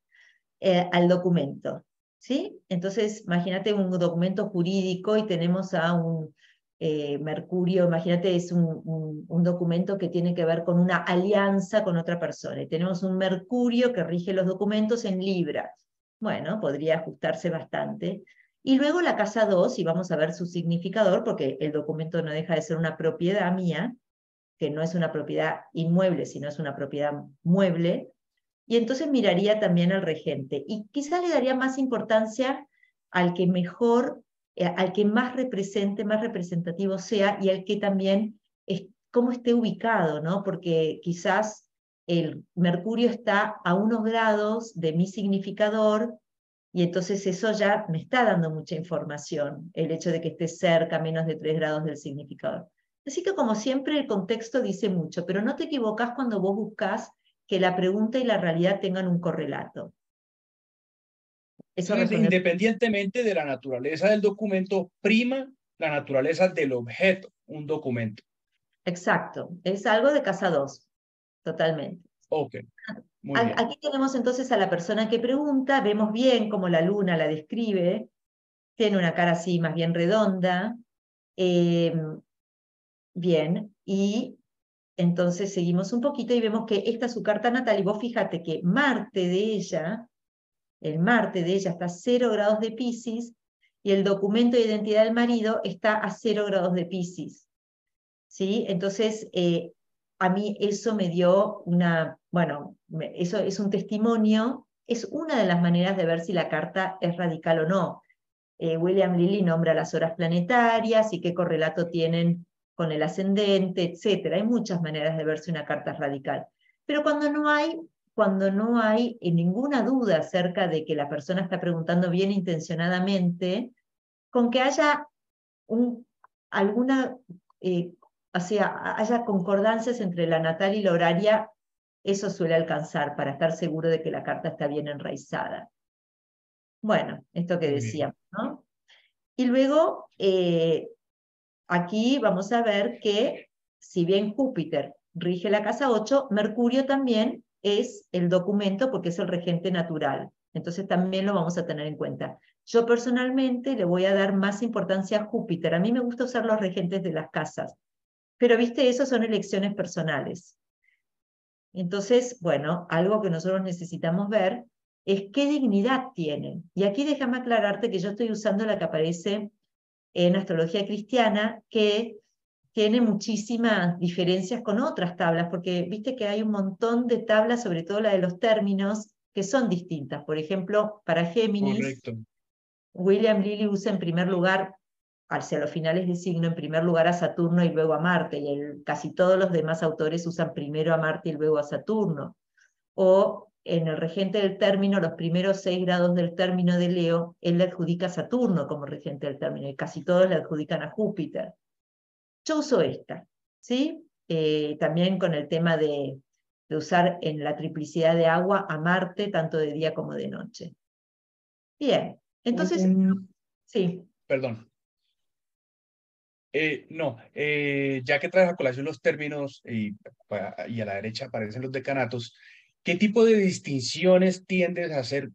al documento? ¿Sí? Entonces, imagínate un documento jurídico y tenemos a un eh, Mercurio, imagínate, es un, documento que tiene que ver con una alianza con otra persona. Y tenemos un Mercurio que rige los documentos en Libra. Bueno, podría ajustarse bastante. Y luego la casa 2, y vamos a ver su significador, porque el documento no deja de ser una propiedad mía, que no es una propiedad inmueble, sino es una propiedad mueble. Y entonces miraría también al regente. Y quizá le daría más importancia al que mejor eh, al que más represente, más representativo sea y al que también es, cómo esté ubicado, ¿no? Porque quizás el Mercurio está a unos grados de mi significador y entonces eso ya me está dando mucha información, el hecho de que esté cerca, menos de 3 grados del significador. Así que como siempre el contexto dice mucho, pero no te equivocas cuando vos buscas que la pregunta y la realidad tengan un correlato. Independientemente de la naturaleza del documento, prima la naturaleza del objeto, un documento. Exacto, es algo de casa 2, totalmente. Ok. Aquí tenemos entonces a la persona que pregunta, vemos bien cómo la luna la describe, tiene una cara así más bien redonda, em, bien, y entonces seguimos un poquito y vemos que esta es su carta natal y vos fíjate que Marte de ella el Marte de ella está a 0 grados de Pisces y el documento de identidad del marido está a 0 grados de Pisces. ¿Sí? Entonces, eh, a mí eso me dio una, bueno, eso es un testimonio, es una de las maneras de ver si la carta es radical o no. Eh, William Lilly nombra las horas planetarias y qué correlato tienen con el ascendente, etc. Hay muchas maneras de ver si una carta es radical. Pero cuando no hay, cuando no hay eh, ninguna duda acerca de que la persona está preguntando bien intencionadamente, con que haya un, alguna, eh, o sea, haya concordancias entre la natal y la horaria, eso suele alcanzar para estar seguro de que la carta está bien enraizada. Bueno, esto que decíamos, ¿no? Y luego, eh, aquí vamos a ver que si bien Júpiter rige la casa 8, Mercurio también es el documento porque es el regente natural. Entonces también lo vamos a tener en cuenta. Yo personalmente le voy a dar más importancia a Júpiter. A mí me gusta usar los regentes de las casas, pero viste, eso son elecciones personales. Entonces, bueno, algo que nosotros necesitamos ver es qué dignidad tienen. Y aquí déjame aclararte que yo estoy usando la que aparece en astrología cristiana, que tiene muchísimas diferencias con otras tablas, porque viste que hay un montón de tablas, sobre todo la de los términos, que son distintas. Por ejemplo, para Géminis, William Lilly usa en primer lugar, hacia los finales de signo, en primer lugar a Saturno y luego a Marte, y el, casi todos los demás autores usan primero a Marte y luego a Saturno. O en el regente del término, los primeros seis grados del término de Leo, él le adjudica a Saturno como regente del término, y casi todos le adjudican a Júpiter. Yo uso esta, ¿sí? Eh, también con el tema de, usar en la triplicidad de agua a Marte, tanto de día como de noche. Bien, entonces, sí. Perdón. Eh, no, eh, ya que traes a colación los términos y, y, a la derecha aparecen los decanatos, ¿qué tipo de distinciones tiendes a hacer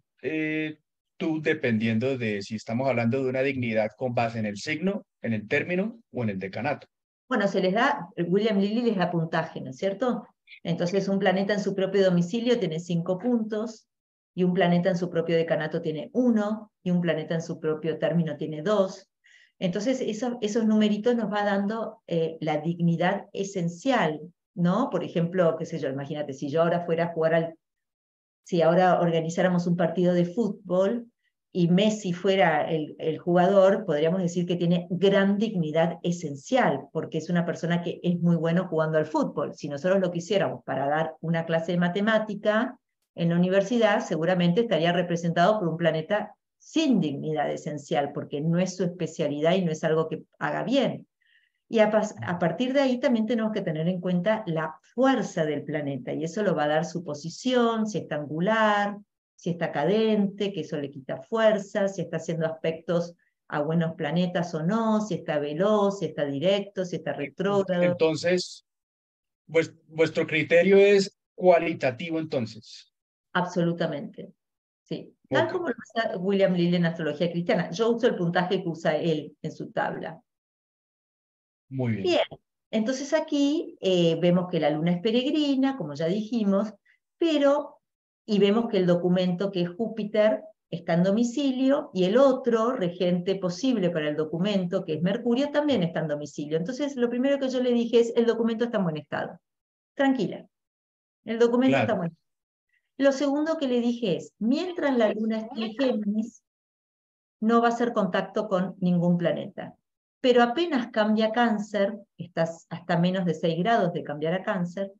tú dependiendo de si estamos hablando de una dignidad con base en el signo, en el término o en el decanato? Bueno, se les da, William Lilly les da puntaje, ¿no es cierto? Entonces un planeta en su propio domicilio tiene cinco puntos, y un planeta en su propio decanato tiene uno, y un planeta en su propio término tiene dos. Entonces esos numeritos nos va dando eh, la dignidad esencial, ¿no? Por ejemplo, qué sé yo, imagínate, si yo ahora fuera a jugar al, si ahora organizáramos un partido de fútbol, y Messi fuera el, jugador, podríamos decir que tiene gran dignidad esencial, porque es una persona que es muy bueno jugando al fútbol. Si nosotros lo quisiéramos para dar una clase de matemática en la universidad, seguramente estaría representado por un planeta sin dignidad esencial, porque no es su especialidad y no es algo que haga bien. Y a, a, partir de ahí también tenemos que tener en cuenta la fuerza del planeta, y eso lo va a dar su posición, si está angular, si está cadente, que eso le quita fuerza, si está haciendo aspectos a buenos planetas o no, si está veloz, si está directo, si está retrógrado. Entonces, vuestro criterio es cualitativo entonces. Absolutamente, sí. Tal como lo usa William Lilly en Astrología Cristiana. Yo uso el puntaje que usa él en su tabla. Muy bien. Bien, entonces aquí eh, vemos que la luna es peregrina, como ya dijimos, pero, y vemos que el documento que es Júpiter está en domicilio y el otro regente posible para el documento, que es Mercurio, también está en domicilio. Entonces, lo primero que yo le dije es, el documento está en buen estado. Tranquila, el documento está en buen estado. Lo segundo que le dije es, mientras la luna esté en Géminis, no va a hacer contacto con ningún planeta pero apenas cambia cáncer, estás hasta menos de 6 grados de cambiar a cáncer,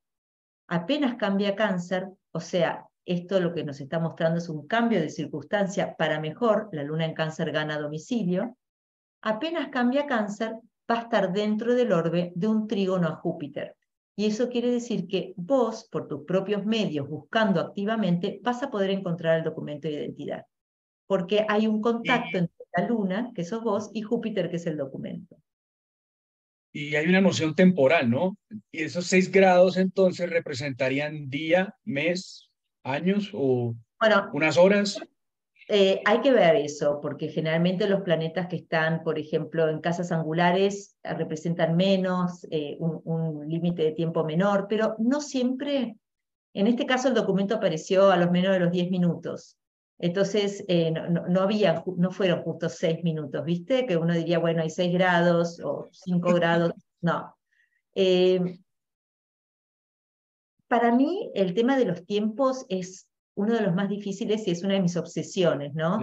apenas cambia cáncer, o sea, esto lo que nos está mostrando es un cambio de circunstancia para mejor, la luna en cáncer gana domicilio, apenas cambia cáncer, va a estar dentro del orbe de un trígono a Júpiter. Y eso quiere decir que vos, por tus propios medios, buscando activamente, vas a poder encontrar el documento de identidad. Porque hay un contacto entre la Luna, que sos vos, y Júpiter, que es el documento. Y hay una noción temporal, ¿no? Y esos seis grados entonces representarían día, mes, años o bueno, unas horas. Eh, hay que ver eso, porque generalmente los planetas que están, por ejemplo, en casas angulares eh, representan menos, eh, un, un límite de tiempo menor, pero no siempre. En este caso el documento apareció a los menos de los 10 minutos. Entonces, eh, no, había, no fueron justo seis minutos, ¿viste? Que uno diría, bueno, hay seis grados o cinco *laughs* grados. No. Eh, para mí, el tema de los tiempos es uno de los más difíciles y es una de mis obsesiones, ¿no?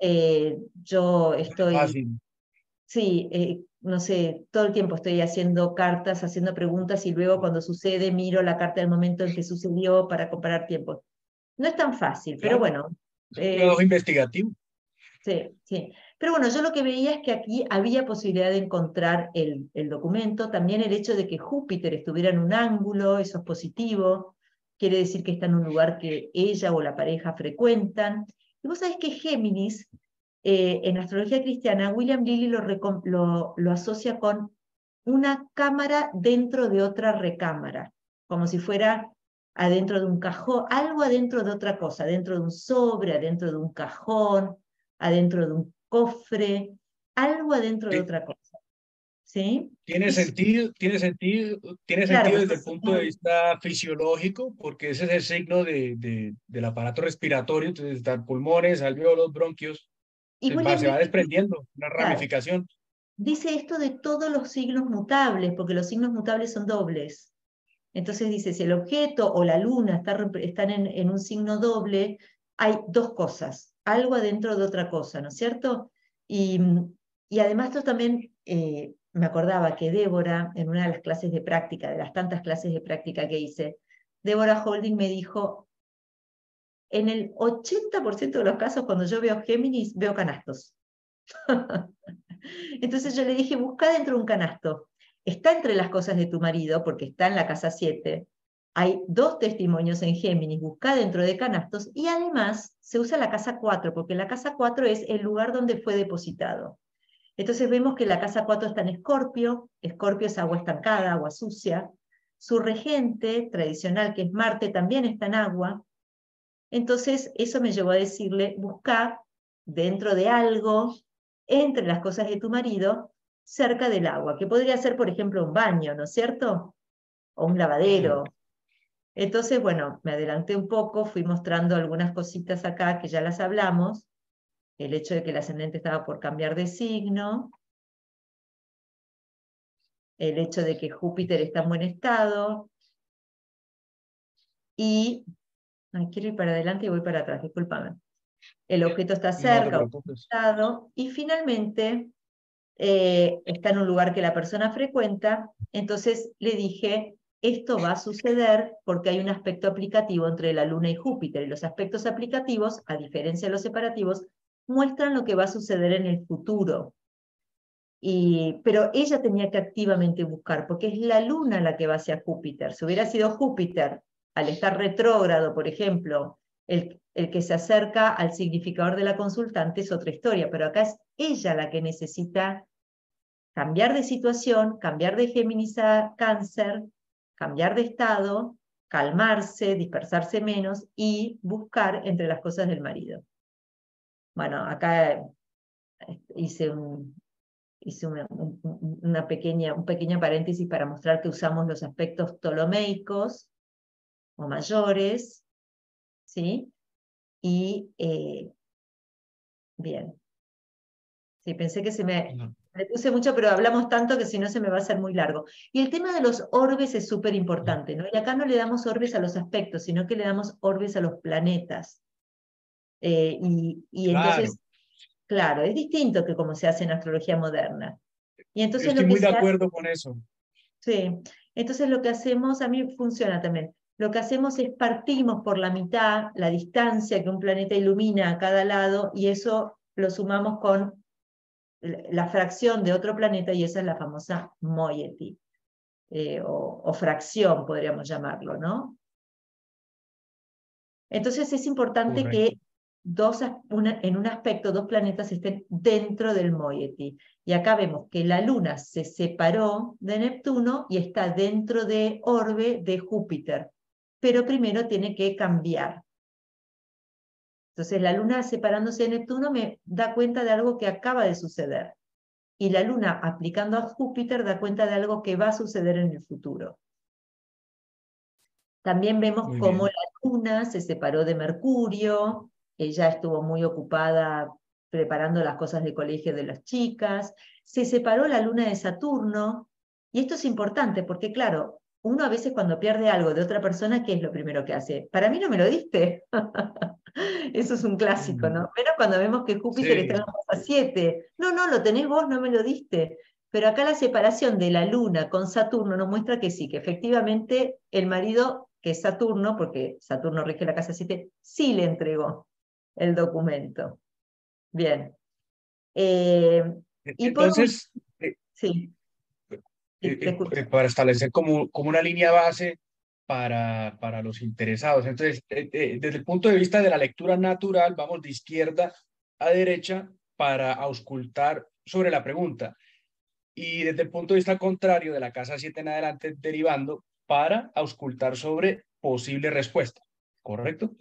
Eh, yo estoy... Sí, no sé, todo el tiempo estoy haciendo cartas, haciendo preguntas y luego cuando sucede miro la carta del momento en que sucedió para comparar tiempos. No es tan fácil, pero bueno, trabajo investigativo. Sí, sí. Pero bueno, yo lo que veía es que aquí había posibilidad de encontrar el, el documento. También el hecho de que Júpiter estuviera en un ángulo, eso es positivo. Quiere decir que está en un lugar que ella o la pareja frecuentan. Y vos sabés que Géminis, eh, en astrología cristiana, William Lilly lo, lo, lo asocia con una cámara dentro de otra recámara, como si fuera adentro de un cajón, algo adentro de otra cosa, adentro de un sobre, adentro de un cajón, adentro de un cofre, algo adentro de otra cosa. ¿Sí? Tiene sentido, tiene sentido, tiene sentido desde el punto de vista fisiológico, porque ese es el signo de, de del aparato respiratorio, entonces están pulmones, alveolos, bronquios, y se, va, se va desprendiendo, una ramificación. Dice esto de todos los signos mutables, porque los signos mutables son dobles. Entonces dice, si el objeto o la luna está, están en, un signo doble, hay dos cosas, algo adentro de otra cosa, ¿no es cierto? Y, y además esto también eh, me acordaba que Débora, en una de las clases de práctica, de las tantas clases de práctica que hice, Débora Holding me dijo, en el 80% de los casos cuando yo veo Géminis, veo canastos. *laughs* Entonces yo le dije, busca dentro un canasto está entre las cosas de tu marido, porque está en la casa 7. Hay dos testimonios en Géminis, busca dentro de canastos, y además se usa la casa 4, porque la casa 4 es el lugar donde fue depositado. Entonces vemos que la casa 4 está en Escorpio, Escorpio es agua estancada, agua sucia. Su regente tradicional, que es Marte, también está en agua. Entonces eso me llevó a decirle, busca dentro de algo, entre las cosas de tu marido, cerca del agua, que podría ser, por ejemplo, un baño, ¿no es cierto? O un lavadero. Entonces, bueno, me adelanté un poco, fui mostrando algunas cositas acá que ya las hablamos. El hecho de que el ascendente estaba por cambiar de signo. El hecho de que Júpiter está en buen estado. Y, quiero ir para adelante y voy para atrás, discúlpame. El objeto está cerca. Y finalmente, eh, está en un lugar que la persona frecuenta, entonces le dije, esto va a suceder porque hay un aspecto aplicativo entre la Luna y Júpiter, y los aspectos aplicativos, a diferencia de los separativos, muestran lo que va a suceder en el futuro. Y, pero ella tenía que activamente buscar, porque es la luna la que va hacia Júpiter. Si hubiera sido Júpiter, al estar retrógrado, por ejemplo, el, el que se acerca al significador de la consultante es otra historia, pero acá es ella la que necesita cambiar de situación, cambiar de Géminis a cáncer, cambiar de estado, calmarse, dispersarse menos y buscar entre las cosas del marido. Bueno, acá hice un, hice una, pequeña, un pequeño paréntesis para mostrar que usamos los aspectos ptolomeicos o mayores, ¿sí? Y, eh, bien. Sí, pensé que se me, me puse mucho, pero hablamos tanto que si no se me va a hacer muy largo. Y el tema de los orbes es súper importante, ¿no? Y acá no le damos orbes a los aspectos, sino que le damos orbes a los planetas. Eh, y, y entonces Claro, es distinto que como se hace en astrología moderna. Y entonces estoy muy de acuerdo con eso. Sí, entonces lo que hacemos, a mí funciona también, lo que hacemos es partimos por la mitad la distancia que un planeta ilumina a cada lado y eso lo sumamos con la fracción de otro planeta y esa es la famosa moiety, eh, o, fracción podríamos llamarlo, ¿no? Entonces es importante que dos, en un aspecto dos planetas estén dentro del moiety. Y acá vemos que la Luna se separó de Neptuno y está dentro de orbe de Júpiter, pero primero tiene que cambiar. Entonces la Luna separándose de Neptuno me da cuenta de algo que acaba de suceder. Y la Luna aplicando a Júpiter da cuenta de algo que va a suceder en el futuro. También vemos cómo la Luna se separó de Mercurio, ella estuvo muy ocupada preparando las cosas de colegio de las chicas, se separó la luna de Saturno, y esto es importante porque, claro, uno a veces cuando pierde algo de otra persona, ¿qué es lo primero que hace? Para mí no me lo diste. *laughs* Eso es un clásico, ¿no? Pero cuando vemos que Júpiter está en la casa 7, no, no, lo tenés vos, no me lo diste. Pero acá la separación de la luna con Saturno nos muestra que sí, que efectivamente el marido, que es Saturno, porque Saturno rige la casa 7, sí le entregó el documento. Bien. Eh, y Entonces, eh, sí. Eh, para establecer como, como una línea base para, para los interesados. Entonces, desde el punto de vista de la lectura natural, vamos de izquierda a derecha para auscultar sobre la pregunta. Y desde el punto de vista contrario, de la casa 7 en adelante, derivando para auscultar sobre posible respuesta. ¿Correcto?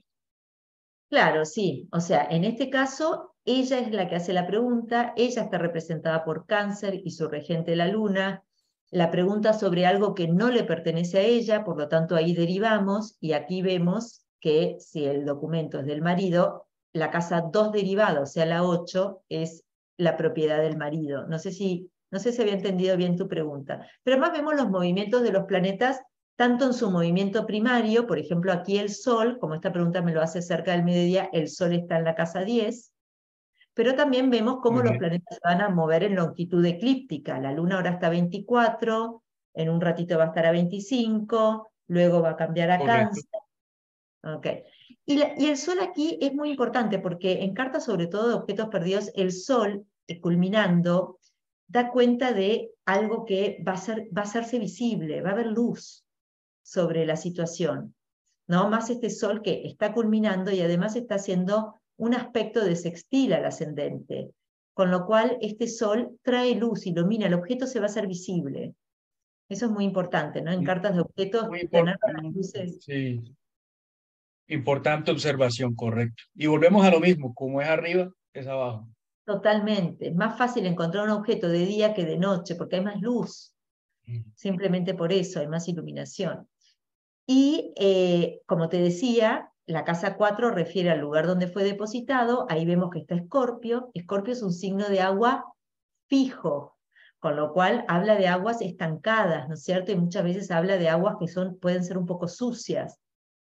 Claro, sí. O sea, en este caso, ella es la que hace la pregunta, ella está representada por cáncer y su regente la luna. La pregunta sobre algo que no le pertenece a ella, por lo tanto ahí derivamos y aquí vemos que si el documento es del marido, la casa 2 derivada, o sea, la 8, es la propiedad del marido. No sé si, no sé si había entendido bien tu pregunta. Pero además vemos los movimientos de los planetas tanto en su movimiento primario, por ejemplo, aquí el Sol, como esta pregunta me lo hace cerca del mediodía, el Sol está en la casa 10, pero también vemos cómo los planetas se van a mover en longitud eclíptica. La Luna ahora está a 24, en un ratito va a estar a 25, luego va a cambiar a Cáncer. Okay. Y, y, el Sol aquí es muy importante porque en cartas sobre todo de objetos perdidos, el Sol, eh, culminando, da cuenta de algo que va a, ser, va a hacerse visible, va a haber luz sobre la situación, ¿no? Más este sol que está culminando y además está haciendo un aspecto de sextil al ascendente, con lo cual este sol trae luz, ilumina, el objeto se va a hacer visible. Eso es muy importante, ¿no? En cartas de objetos, tener las luces. Sí. Importante observación, correcto. Y volvemos a lo mismo, como es arriba, es abajo. Totalmente. Es más fácil encontrar un objeto de día que de noche, porque hay más luz. Simplemente por eso hay más iluminación. Y eh, como te decía, la casa 4 refiere al lugar donde fue depositado. Ahí vemos que está Escorpio. Escorpio es un signo de agua fijo, con lo cual habla de aguas estancadas, ¿no es cierto? Y muchas veces habla de aguas que son, pueden ser un poco sucias.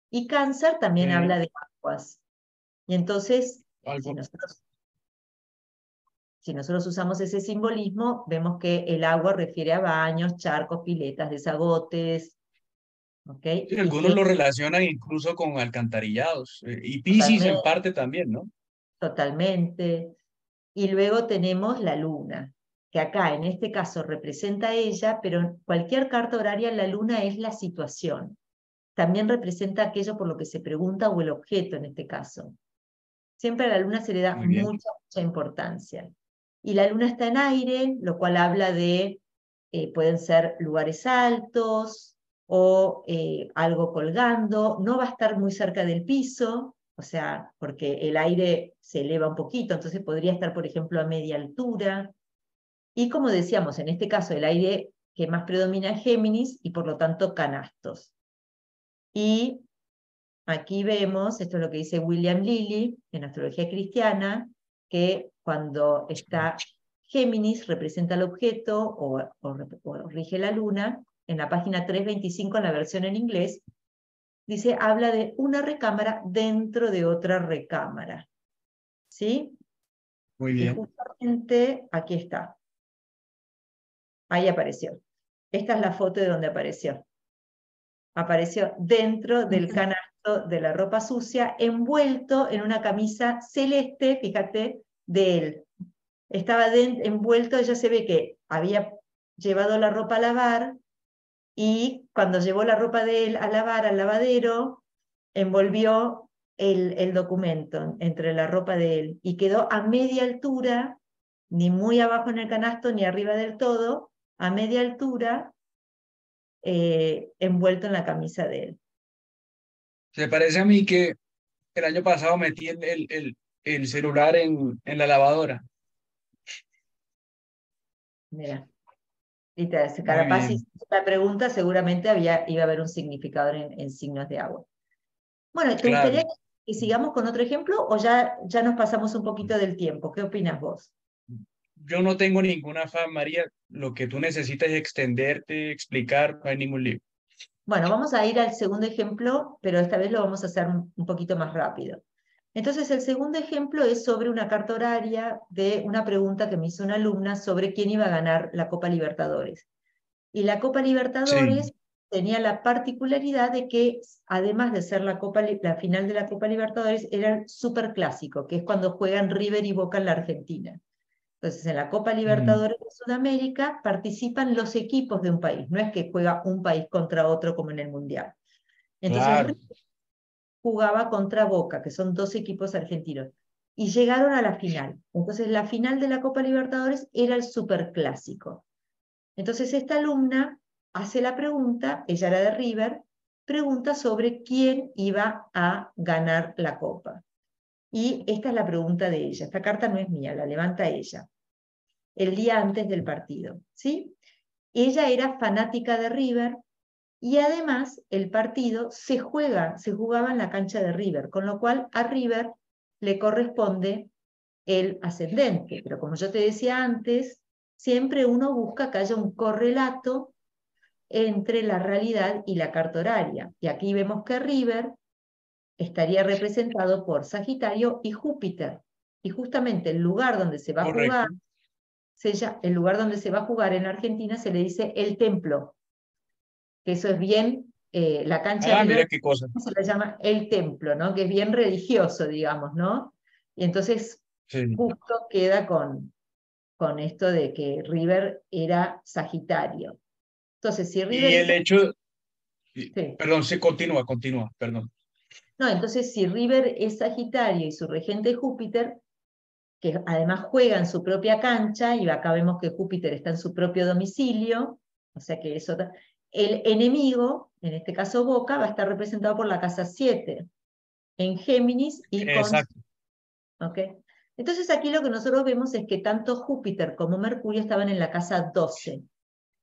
Y Cáncer también habla de aguas. Y entonces, si nosotros usamos ese simbolismo, vemos que el agua refiere a baños, charcos, piletas, desagotes, algunos lo relacionan incluso con alcantarillados eh, y Pisces en parte también, ¿no? Totalmente. Y luego tenemos la luna. que acá en este caso representa a ella, pero en cualquier carta horaria la luna es la situación. También representa aquello por lo que se pregunta o el objeto en este caso. Siempre a la luna se le da mucha, mucha importancia. Y la luna está en aire, lo cual habla de, eh, pueden ser lugares altos o eh, algo colgando, no va a estar muy cerca del piso, o sea, porque el aire se eleva un poquito, entonces podría estar, por ejemplo, a media altura. Y como decíamos, en este caso el aire que más predomina es Géminis y por lo tanto canastos. Y aquí vemos, esto es lo que dice William Lilly en astrología cristiana, que cuando está Géminis representa el objeto o, o rige la luna, en la página 325 en la versión en inglés, dice, habla de una recámara dentro de otra recámara. ¿Sí? Muy bien. Y justamente aquí está. Ahí apareció. Esta es la foto de donde apareció. Apareció dentro del canasto de la ropa sucia, envuelto en una camisa celeste, fíjate, de él. Estaba envuelto, ya se ve que había llevado la ropa a lavar y cuando llevó la ropa de él a lavar al lavadero, envolvió el, el documento entre la ropa de él y quedó a media altura, ni muy abajo en el canasto ni arriba del todo, a media altura, eh, envuelto en la camisa de él. Se parece a mí que el año pasado metí el, el, el celular en, en la lavadora. Mira. Te hace Carapaz la pregunta, seguramente había, iba a haber un significador en, signos de agua. Bueno, ¿te gustaría que sigamos con otro ejemplo o ya, ya nos pasamos un poquito del tiempo? ¿Qué opinas vos? yo no tengo ninguna afán, María. Lo que tú necesitas es extenderte, explicar, no hay ningún libro. Bueno, vamos a ir al segundo ejemplo, pero esta vez lo vamos a hacer un poquito más rápido. Entonces, el segundo ejemplo es sobre una carta horaria de una pregunta que me hizo una alumna sobre quién iba a ganar la Copa Libertadores. Y la Copa Libertadores tenía la particularidad de que, además de ser la, Copa, la final de la Copa Libertadores, era el superclásico, que es cuando juegan River y Boca en la Argentina. Entonces, en la Copa mm. Libertadores de Sudamérica participan los equipos de un país, no es que juega un país contra otro como en el Mundial. Entonces, jugaba contra Boca, que son dos equipos argentinos, y llegaron a la final. Entonces, la final de la Copa Libertadores era el Superclásico. Entonces, esta alumna hace la pregunta, ella era de River, pregunta sobre quién iba a ganar la Copa. Y esta es la pregunta de ella. Esta carta no es mía, la levanta ella el día antes del partido, ¿sí? Ella era fanática de River y además el partido se juega, se jugaba en la cancha de River, con lo cual a River le corresponde el ascendente. Pero como yo te decía antes, siempre uno busca que haya un correlato entre la realidad y la carta horaria. Y aquí vemos que River estaría representado por Sagitario y Júpiter. Y justamente el lugar donde se va a jugar el lugar donde se va a jugar en Argentina se le dice el templo, que eso es bien, eh, la cancha ah, mira qué cosa. se le llama el templo, ¿no? que es bien religioso, digamos, ¿no? Y entonces justo queda con, con esto de que River era Sagitario. Entonces, si River... Y el hecho... Perdón, se continúa, continúa, perdón. No, entonces si River es Sagitario y su regente es Júpiter, que además juega en su propia cancha, y acá vemos que Júpiter está en su propio domicilio, o sea que eso... El enemigo, en este caso Boca, va a estar representado por la casa 7, en Géminis y Exacto. Entonces aquí lo que nosotros vemos es que tanto Júpiter como Mercurio estaban en la casa 12,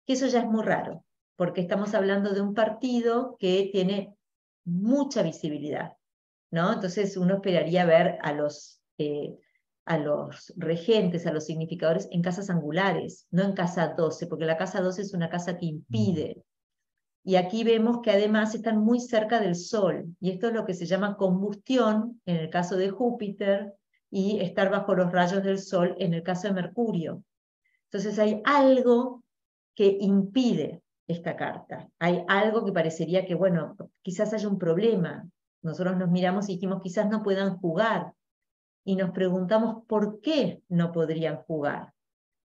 que eso ya es muy raro, porque estamos hablando de un partido que tiene mucha visibilidad, ¿no? Entonces uno esperaría ver a los eh, a los regentes, a los significadores en casas angulares, no en casa 12, porque la casa 12 es una casa que impide. Y aquí vemos que además están muy cerca del Sol, y esto es lo que se llama combustión en el caso de Júpiter y estar bajo los rayos del Sol en el caso de Mercurio. Entonces hay algo que impide esta carta. Hay algo que parecería que, bueno, quizás haya un problema. Nosotros nos miramos y dijimos, quizás no puedan jugar, y nos preguntamos por qué no podrían jugar.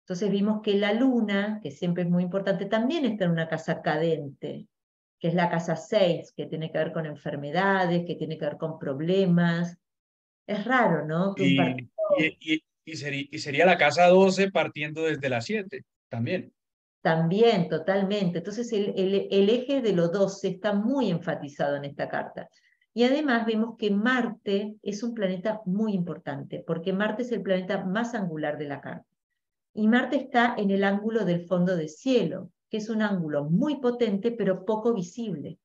Entonces vimos que la luna, que siempre es muy importante, también está en una casa cadente, que es la casa 6, que tiene que ver con enfermedades, que tiene que ver con problemas. Es raro, ¿no? y, y, sería, la casa 12 partiendo desde la 7, también. También, totalmente. Entonces el, el, eje de los 12 está muy enfatizado en esta carta. Y además vemos que Marte es un planeta muy importante, porque Marte es el planeta más angular de la carta. Y Marte está en el ángulo del fondo de cielo, que es un ángulo muy potente, pero poco visible.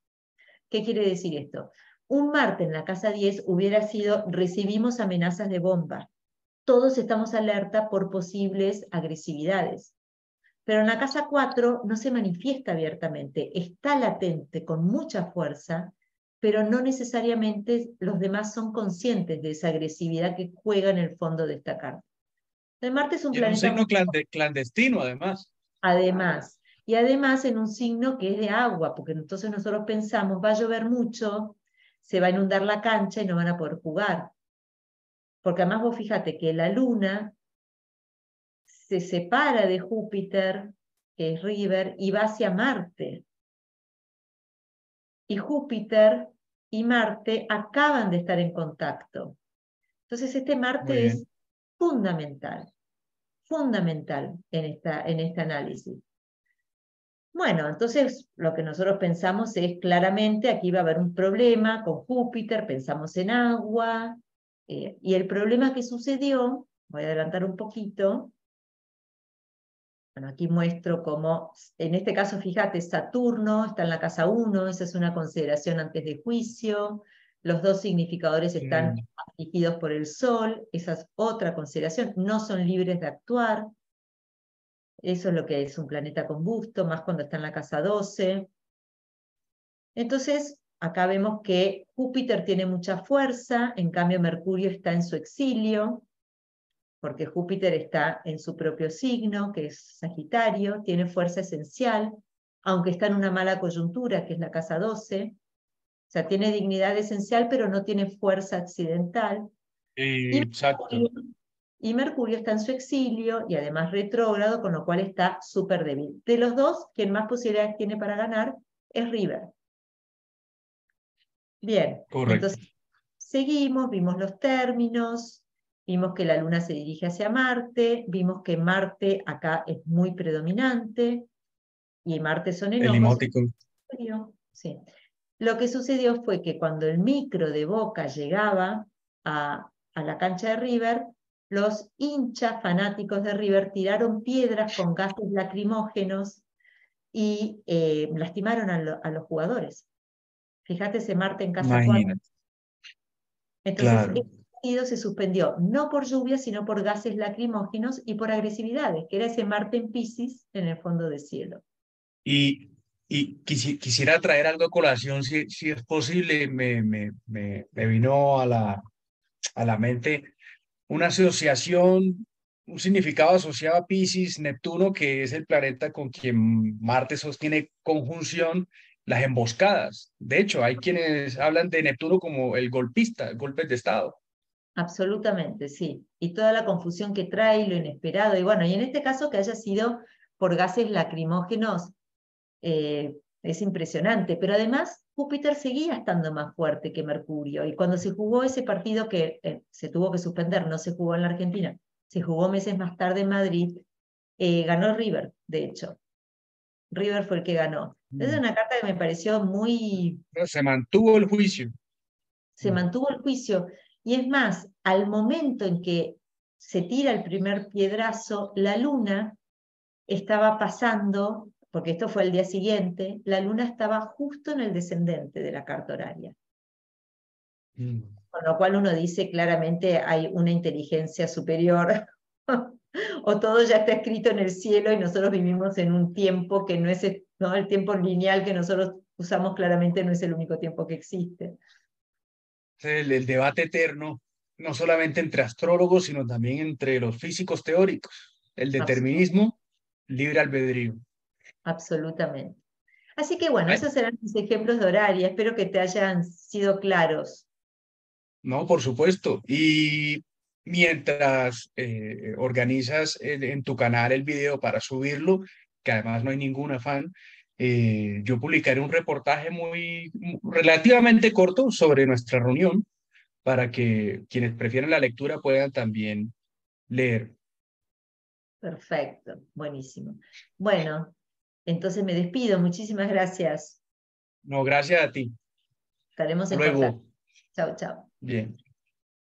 ¿Qué quiere decir esto? Un Marte en la casa 10 hubiera sido, recibimos amenazas de bomba. Todos estamos alerta por posibles agresividades. Pero en la casa 4 no se manifiesta abiertamente, está latente con mucha fuerza pero no necesariamente los demás son conscientes de esa agresividad que juega en el fondo de esta carta. El Marte es un planeta... Un signo clandestino, además. Además. Y además en un signo que es de agua, porque entonces nosotros pensamos, va a llover mucho, se va a inundar la cancha y no van a poder jugar. Porque además vos fíjate que la luna se separa de Júpiter, que es River, y va hacia Marte. Y Júpiter y Marte acaban de estar en contacto. Entonces este Marte es fundamental, fundamental en, esta, en este análisis. Bueno, entonces lo que nosotros pensamos es claramente aquí va a haber un problema con Júpiter, pensamos en agua, eh, y el problema que sucedió, voy a adelantar un poquito, bueno, aquí muestro cómo, en este caso, fíjate, Saturno está en la casa 1, esa es una consideración antes de juicio, los dos significadores están afligidos por el Sol, esa es otra consideración, no son libres de actuar, eso es lo que es un planeta combusto, más cuando está en la casa 12. Entonces, acá vemos que Júpiter tiene mucha fuerza, en cambio Mercurio está en su exilio, porque Júpiter está en su propio signo, que es Sagitario, tiene fuerza esencial, aunque está en una mala coyuntura, que es la casa 12. O sea, tiene dignidad esencial, pero no tiene fuerza accidental. y, exacto. y Mercurio está en su exilio y además retrógrado, con lo cual está súper débil. De los dos, quien más posibilidades tiene para ganar es River. Bien, entonces seguimos, vimos los términos, Vimos que la Luna se dirige hacia Marte, vimos que Marte acá es muy predominante, y Marte son enojos. El Sí. Lo que sucedió fue que cuando el micro de Boca llegaba a, a la cancha de River, los hinchas fanáticos de River tiraron piedras con gases lacrimógenos y eh, lastimaron a, los jugadores. Fíjate ese Marte en casa 4. Entonces, se suspendió no por lluvia, sino por gases lacrimógenos y por agresividades, que era ese Marte en Pisces en el fondo del cielo. Y, y quisiera traer algo a colación, si, es posible, me, me vino a la, a la mente una asociación, un significado asociado a Pisces, Neptuno, que es el planeta con quien Marte sostiene conjunción, las emboscadas. De hecho, hay quienes hablan de Neptuno como el golpista, golpes de Estado. Absolutamente, sí. Y toda la confusión que trae, lo inesperado. Y bueno, y en este caso que haya sido por gases lacrimógenos, eh, es impresionante. Pero además, Júpiter seguía estando más fuerte que Mercurio. Y cuando se jugó ese partido que eh, se tuvo que suspender, no se jugó en la Argentina, se jugó meses más tarde en Madrid, eh, ganó River, de hecho. River fue el que ganó. Es mm. una carta que me pareció muy... se mantuvo el juicio. Se mantuvo el juicio. Y es más, al momento en que se tira el primer piedrazo, la luna estaba pasando, porque esto fue el día siguiente, la luna estaba justo en el descendente de la carta horaria. Mm. Con lo cual uno dice claramente hay una inteligencia superior *laughs* o todo ya está escrito en el cielo y nosotros vivimos en un tiempo que no es ¿no? el tiempo lineal que nosotros usamos claramente no es el único tiempo que existe el, debate eterno, no solamente entre astrólogos, sino también entre los físicos teóricos, el determinismo, libre albedrío. Absolutamente. Así que bueno, esos serán mis ejemplos de horaria, espero que te hayan sido claros. No, por supuesto. Y mientras eh, organizas en, tu canal el video para subirlo, que además no hay ningún afán, eh, yo publicaré un reportaje muy relativamente corto sobre nuestra reunión para que quienes prefieren la lectura puedan también leer. Perfecto, buenísimo. Bueno, entonces me despido. Muchísimas gracias. No, gracias a ti. Estaremos en Luego. Chao, chao. Bien.